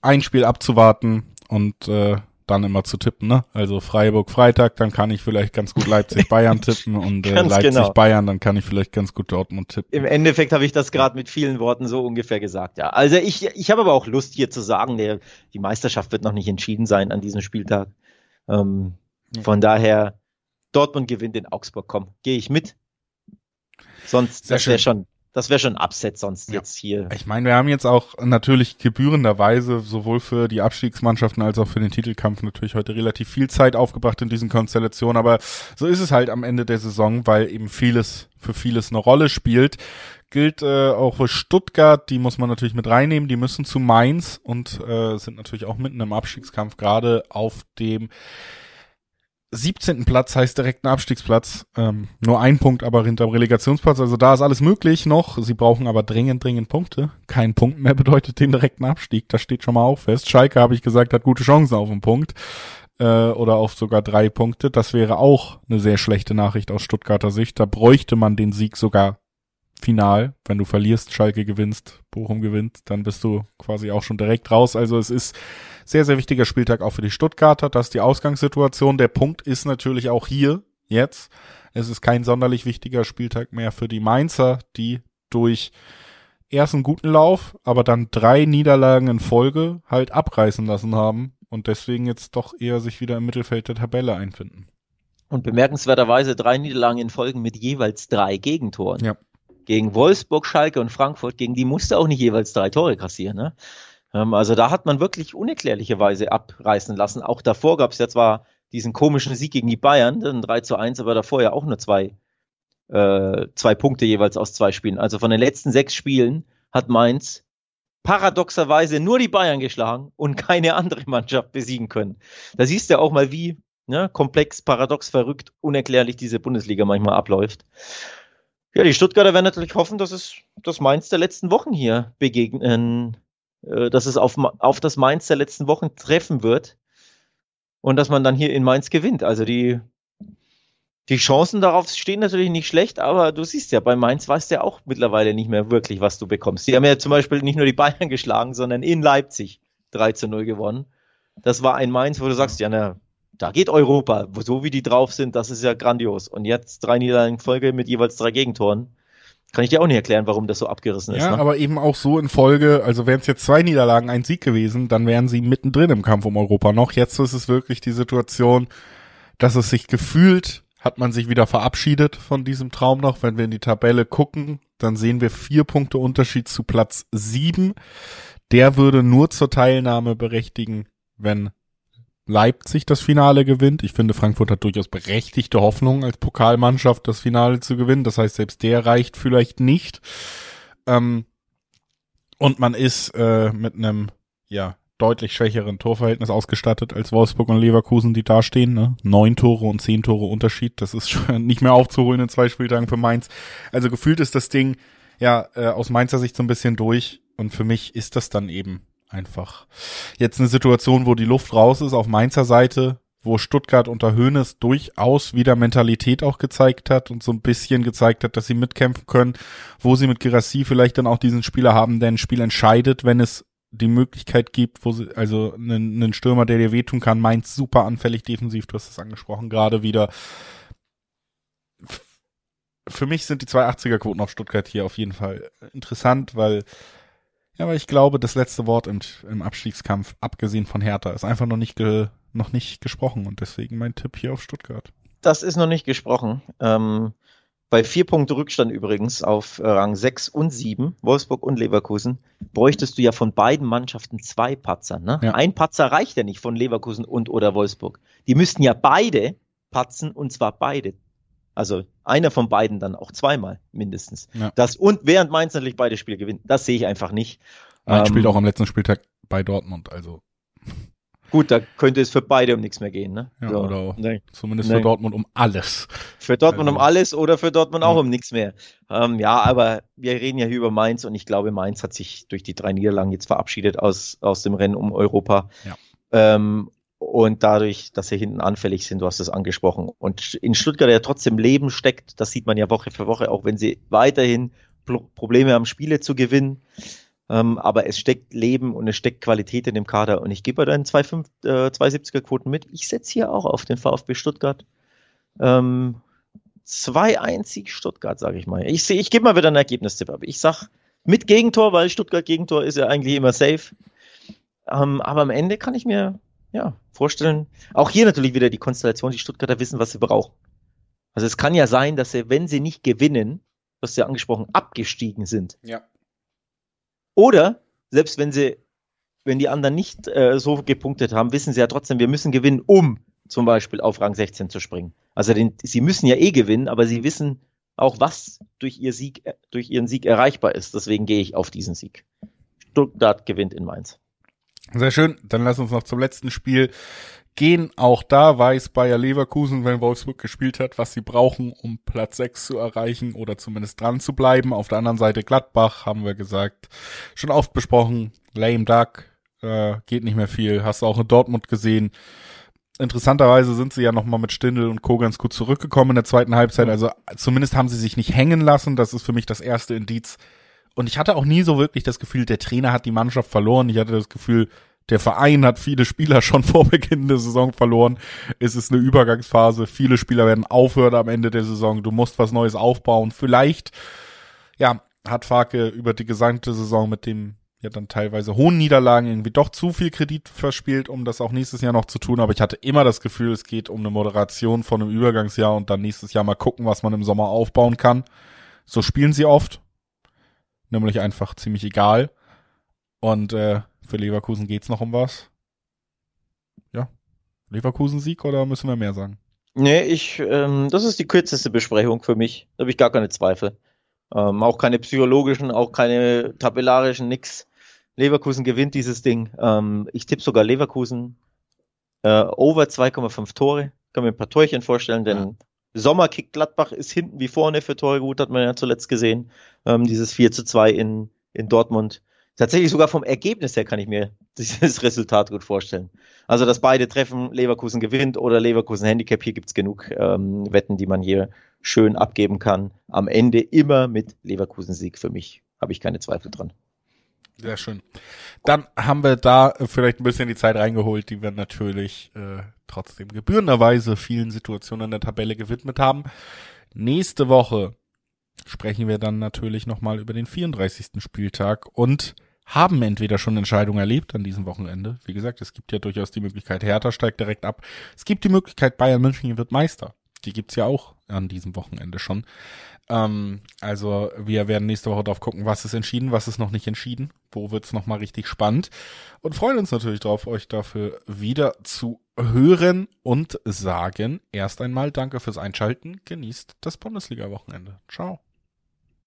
ein Spiel abzuwarten und äh, dann immer zu tippen, ne? Also Freiburg Freitag, dann kann ich vielleicht ganz gut Leipzig Bayern tippen und äh, Leipzig genau. Bayern, dann kann ich vielleicht ganz gut Dortmund tippen. Im Endeffekt habe ich das gerade mit vielen Worten so ungefähr gesagt, ja. Also ich ich habe aber auch Lust hier zu sagen, der die Meisterschaft wird noch nicht entschieden sein an diesem Spieltag. Ähm, ja. Von daher Dortmund gewinnt in Augsburg, komm, gehe ich mit. Sonst Sehr das wäre schon das wäre schon ein Upset sonst ja. jetzt hier. Ich meine, wir haben jetzt auch natürlich gebührenderweise sowohl für die Abstiegsmannschaften als auch für den Titelkampf natürlich heute relativ viel Zeit aufgebracht in diesen Konstellationen, aber so ist es halt am Ende der Saison, weil eben vieles für vieles eine Rolle spielt. Gilt äh, auch für Stuttgart, die muss man natürlich mit reinnehmen, die müssen zu Mainz und äh, sind natürlich auch mitten im Abstiegskampf, gerade auf dem 17. Platz heißt direkt ein Abstiegsplatz. Ähm, nur ein Punkt aber hinter dem Relegationsplatz. Also da ist alles möglich noch. Sie brauchen aber dringend, dringend Punkte. Kein Punkt mehr bedeutet den direkten Abstieg. Das steht schon mal auch fest. Schalke, habe ich gesagt, hat gute Chancen auf einen Punkt. Äh, oder auf sogar drei Punkte. Das wäre auch eine sehr schlechte Nachricht aus Stuttgarter Sicht. Da bräuchte man den Sieg sogar final. Wenn du verlierst, Schalke gewinnst, Bochum gewinnt, dann bist du quasi auch schon direkt raus. Also es ist sehr, sehr wichtiger Spieltag auch für die Stuttgarter. Das ist die Ausgangssituation. Der Punkt ist natürlich auch hier jetzt. Es ist kein sonderlich wichtiger Spieltag mehr für die Mainzer, die durch erst einen guten Lauf, aber dann drei Niederlagen in Folge halt abreißen lassen haben und deswegen jetzt doch eher sich wieder im Mittelfeld der Tabelle einfinden. Und bemerkenswerterweise drei Niederlagen in Folgen mit jeweils drei Gegentoren. Ja. Gegen Wolfsburg, Schalke und Frankfurt, gegen die musste auch nicht jeweils drei Tore kassieren. Ne? Ähm, also da hat man wirklich unerklärlicherweise abreißen lassen. Auch davor gab es ja zwar diesen komischen Sieg gegen die Bayern, dann 3 zu 1, aber davor ja auch nur zwei, äh, zwei Punkte jeweils aus zwei Spielen. Also von den letzten sechs Spielen hat Mainz paradoxerweise nur die Bayern geschlagen und keine andere Mannschaft besiegen können. Da siehst du auch mal, wie ne, komplex, paradox, verrückt, unerklärlich diese Bundesliga manchmal abläuft. Ja, die Stuttgarter werden natürlich hoffen, dass es das Mainz der letzten Wochen hier begegnen äh, dass es auf, auf das Mainz der letzten Wochen treffen wird und dass man dann hier in Mainz gewinnt. Also die, die Chancen darauf stehen natürlich nicht schlecht, aber du siehst ja, bei Mainz weißt du ja auch mittlerweile nicht mehr wirklich, was du bekommst. Die haben ja zum Beispiel nicht nur die Bayern geschlagen, sondern in Leipzig 3 zu 0 gewonnen. Das war ein Mainz, wo du sagst, ja, na, da geht Europa, so wie die drauf sind, das ist ja grandios. Und jetzt drei Niederlagen in Folge mit jeweils drei Gegentoren. Kann ich dir auch nicht erklären, warum das so abgerissen ist. Ja, ne? aber eben auch so in Folge, also wären es jetzt zwei Niederlagen, ein Sieg gewesen, dann wären sie mittendrin im Kampf um Europa noch. Jetzt ist es wirklich die Situation, dass es sich gefühlt, hat man sich wieder verabschiedet von diesem Traum noch. Wenn wir in die Tabelle gucken, dann sehen wir vier Punkte Unterschied zu Platz sieben. Der würde nur zur Teilnahme berechtigen, wenn Leipzig das Finale gewinnt. Ich finde, Frankfurt hat durchaus berechtigte Hoffnung, als Pokalmannschaft das Finale zu gewinnen. Das heißt, selbst der reicht vielleicht nicht. Ähm, und man ist äh, mit einem ja deutlich schwächeren Torverhältnis ausgestattet als Wolfsburg und Leverkusen, die dastehen. Ne? Neun Tore und zehn Tore Unterschied. Das ist schon nicht mehr aufzuholen in zwei Spieltagen für Mainz. Also gefühlt ist das Ding ja äh, aus Mainzer Sicht so ein bisschen durch. Und für mich ist das dann eben einfach jetzt eine Situation, wo die Luft raus ist auf Mainzer Seite, wo Stuttgart unter Hoeneß durchaus wieder Mentalität auch gezeigt hat und so ein bisschen gezeigt hat, dass sie mitkämpfen können, wo sie mit Girassi vielleicht dann auch diesen Spieler haben, der ein Spiel entscheidet, wenn es die Möglichkeit gibt, wo sie, also einen, einen Stürmer, der dir wehtun kann, Mainz super anfällig defensiv, du hast es angesprochen, gerade wieder. Für mich sind die 280er-Quoten auf Stuttgart hier auf jeden Fall interessant, weil ja, aber ich glaube, das letzte Wort im, im Abstiegskampf, abgesehen von Hertha, ist einfach noch nicht, ge, noch nicht gesprochen und deswegen mein Tipp hier auf Stuttgart. Das ist noch nicht gesprochen. Ähm, bei vier Punkte Rückstand übrigens auf äh, Rang 6 und 7, Wolfsburg und Leverkusen, bräuchtest du ja von beiden Mannschaften zwei Patzer. Ne? Ja. Ein Patzer reicht ja nicht von Leverkusen und oder Wolfsburg. Die müssten ja beide patzen und zwar beide also einer von beiden dann auch zweimal mindestens. Ja. Das und während Mainz natürlich beide Spiele gewinnt, das sehe ich einfach nicht. Mainz ähm, spielt auch am letzten Spieltag bei Dortmund, also. Gut, da könnte es für beide um nichts mehr gehen, ne? Ja, so. oder nee. zumindest nee. für Dortmund um alles. Für Dortmund also. um alles oder für Dortmund ja. auch um nichts mehr. Ähm, ja, aber wir reden ja hier über Mainz und ich glaube, Mainz hat sich durch die drei Niederlagen jetzt verabschiedet aus, aus dem Rennen um Europa. Ja. Ähm, und dadurch, dass sie hinten anfällig sind, du hast es angesprochen. Und in Stuttgart ja trotzdem Leben steckt, das sieht man ja Woche für Woche, auch wenn sie weiterhin Probleme haben, Spiele zu gewinnen. Ähm, aber es steckt Leben und es steckt Qualität in dem Kader. Und ich gebe da einen 270er Quoten mit. Ich setze hier auch auf den VfB Stuttgart. Ähm, 2-1 Sieg Stuttgart, sage ich mal. Ich, seh, ich gebe mal wieder einen Ergebnistipp ab. Ich sag mit Gegentor, weil Stuttgart Gegentor ist ja eigentlich immer safe. Ähm, aber am Ende kann ich mir ja, vorstellen. Auch hier natürlich wieder die Konstellation, die Stuttgarter wissen, was sie brauchen. Also es kann ja sein, dass sie, wenn sie nicht gewinnen, was ja angesprochen, abgestiegen sind. Ja. Oder selbst wenn sie, wenn die anderen nicht äh, so gepunktet haben, wissen sie ja trotzdem, wir müssen gewinnen, um zum Beispiel auf Rang 16 zu springen. Also den, sie müssen ja eh gewinnen, aber sie wissen auch, was durch, ihr Sieg, äh, durch ihren Sieg erreichbar ist. Deswegen gehe ich auf diesen Sieg. Stuttgart gewinnt in Mainz. Sehr schön. Dann lass uns noch zum letzten Spiel gehen. Auch da weiß Bayer Leverkusen, wenn Wolfsburg gespielt hat, was sie brauchen, um Platz 6 zu erreichen oder zumindest dran zu bleiben. Auf der anderen Seite Gladbach, haben wir gesagt, schon oft besprochen. Lame Duck, äh, geht nicht mehr viel. Hast du auch in Dortmund gesehen. Interessanterweise sind sie ja nochmal mit Stindl und Co. ganz gut zurückgekommen in der zweiten Halbzeit. Also zumindest haben sie sich nicht hängen lassen. Das ist für mich das erste Indiz, und ich hatte auch nie so wirklich das Gefühl, der Trainer hat die Mannschaft verloren. Ich hatte das Gefühl, der Verein hat viele Spieler schon vor Beginn der Saison verloren. Es ist eine Übergangsphase. Viele Spieler werden aufhören am Ende der Saison. Du musst was Neues aufbauen. Vielleicht, ja, hat Farke über die gesamte Saison mit dem ja dann teilweise hohen Niederlagen irgendwie doch zu viel Kredit verspielt, um das auch nächstes Jahr noch zu tun. Aber ich hatte immer das Gefühl, es geht um eine Moderation von einem Übergangsjahr und dann nächstes Jahr mal gucken, was man im Sommer aufbauen kann. So spielen sie oft nämlich einfach ziemlich egal. Und äh, für Leverkusen geht's noch um was. Ja. Leverkusen-Sieg oder müssen wir mehr sagen? Nee, ich, ähm, das ist die kürzeste Besprechung für mich. Da habe ich gar keine Zweifel. Ähm, auch keine psychologischen, auch keine tabellarischen, nix. Leverkusen gewinnt dieses Ding. Ähm, ich tippe sogar Leverkusen äh, over 2,5 Tore. Kann mir ein paar Torchen vorstellen, denn ja. Sommerkick Gladbach ist hinten wie vorne für Tore hat man ja zuletzt gesehen. Ähm, dieses 4 zu 2 in, in Dortmund. Tatsächlich sogar vom Ergebnis her kann ich mir dieses Resultat gut vorstellen. Also, dass beide treffen, Leverkusen gewinnt oder Leverkusen Handicap, hier gibt's genug ähm, Wetten, die man hier schön abgeben kann. Am Ende immer mit Leverkusen Sieg für mich. Habe ich keine Zweifel dran. Sehr schön. Dann haben wir da vielleicht ein bisschen die Zeit reingeholt, die wir natürlich äh, trotzdem gebührenderweise vielen Situationen in der Tabelle gewidmet haben. Nächste Woche sprechen wir dann natürlich nochmal über den 34. Spieltag und haben entweder schon Entscheidungen erlebt an diesem Wochenende. Wie gesagt, es gibt ja durchaus die Möglichkeit, Hertha steigt direkt ab. Es gibt die Möglichkeit, Bayern München wird Meister. Die gibt's ja auch an diesem Wochenende schon. Ähm, also wir werden nächste Woche drauf gucken, was ist entschieden, was ist noch nicht entschieden, wo wird's noch mal richtig spannend und freuen uns natürlich drauf, euch dafür wieder zu hören und sagen erst einmal Danke fürs Einschalten, genießt das Bundesliga-Wochenende. Ciao.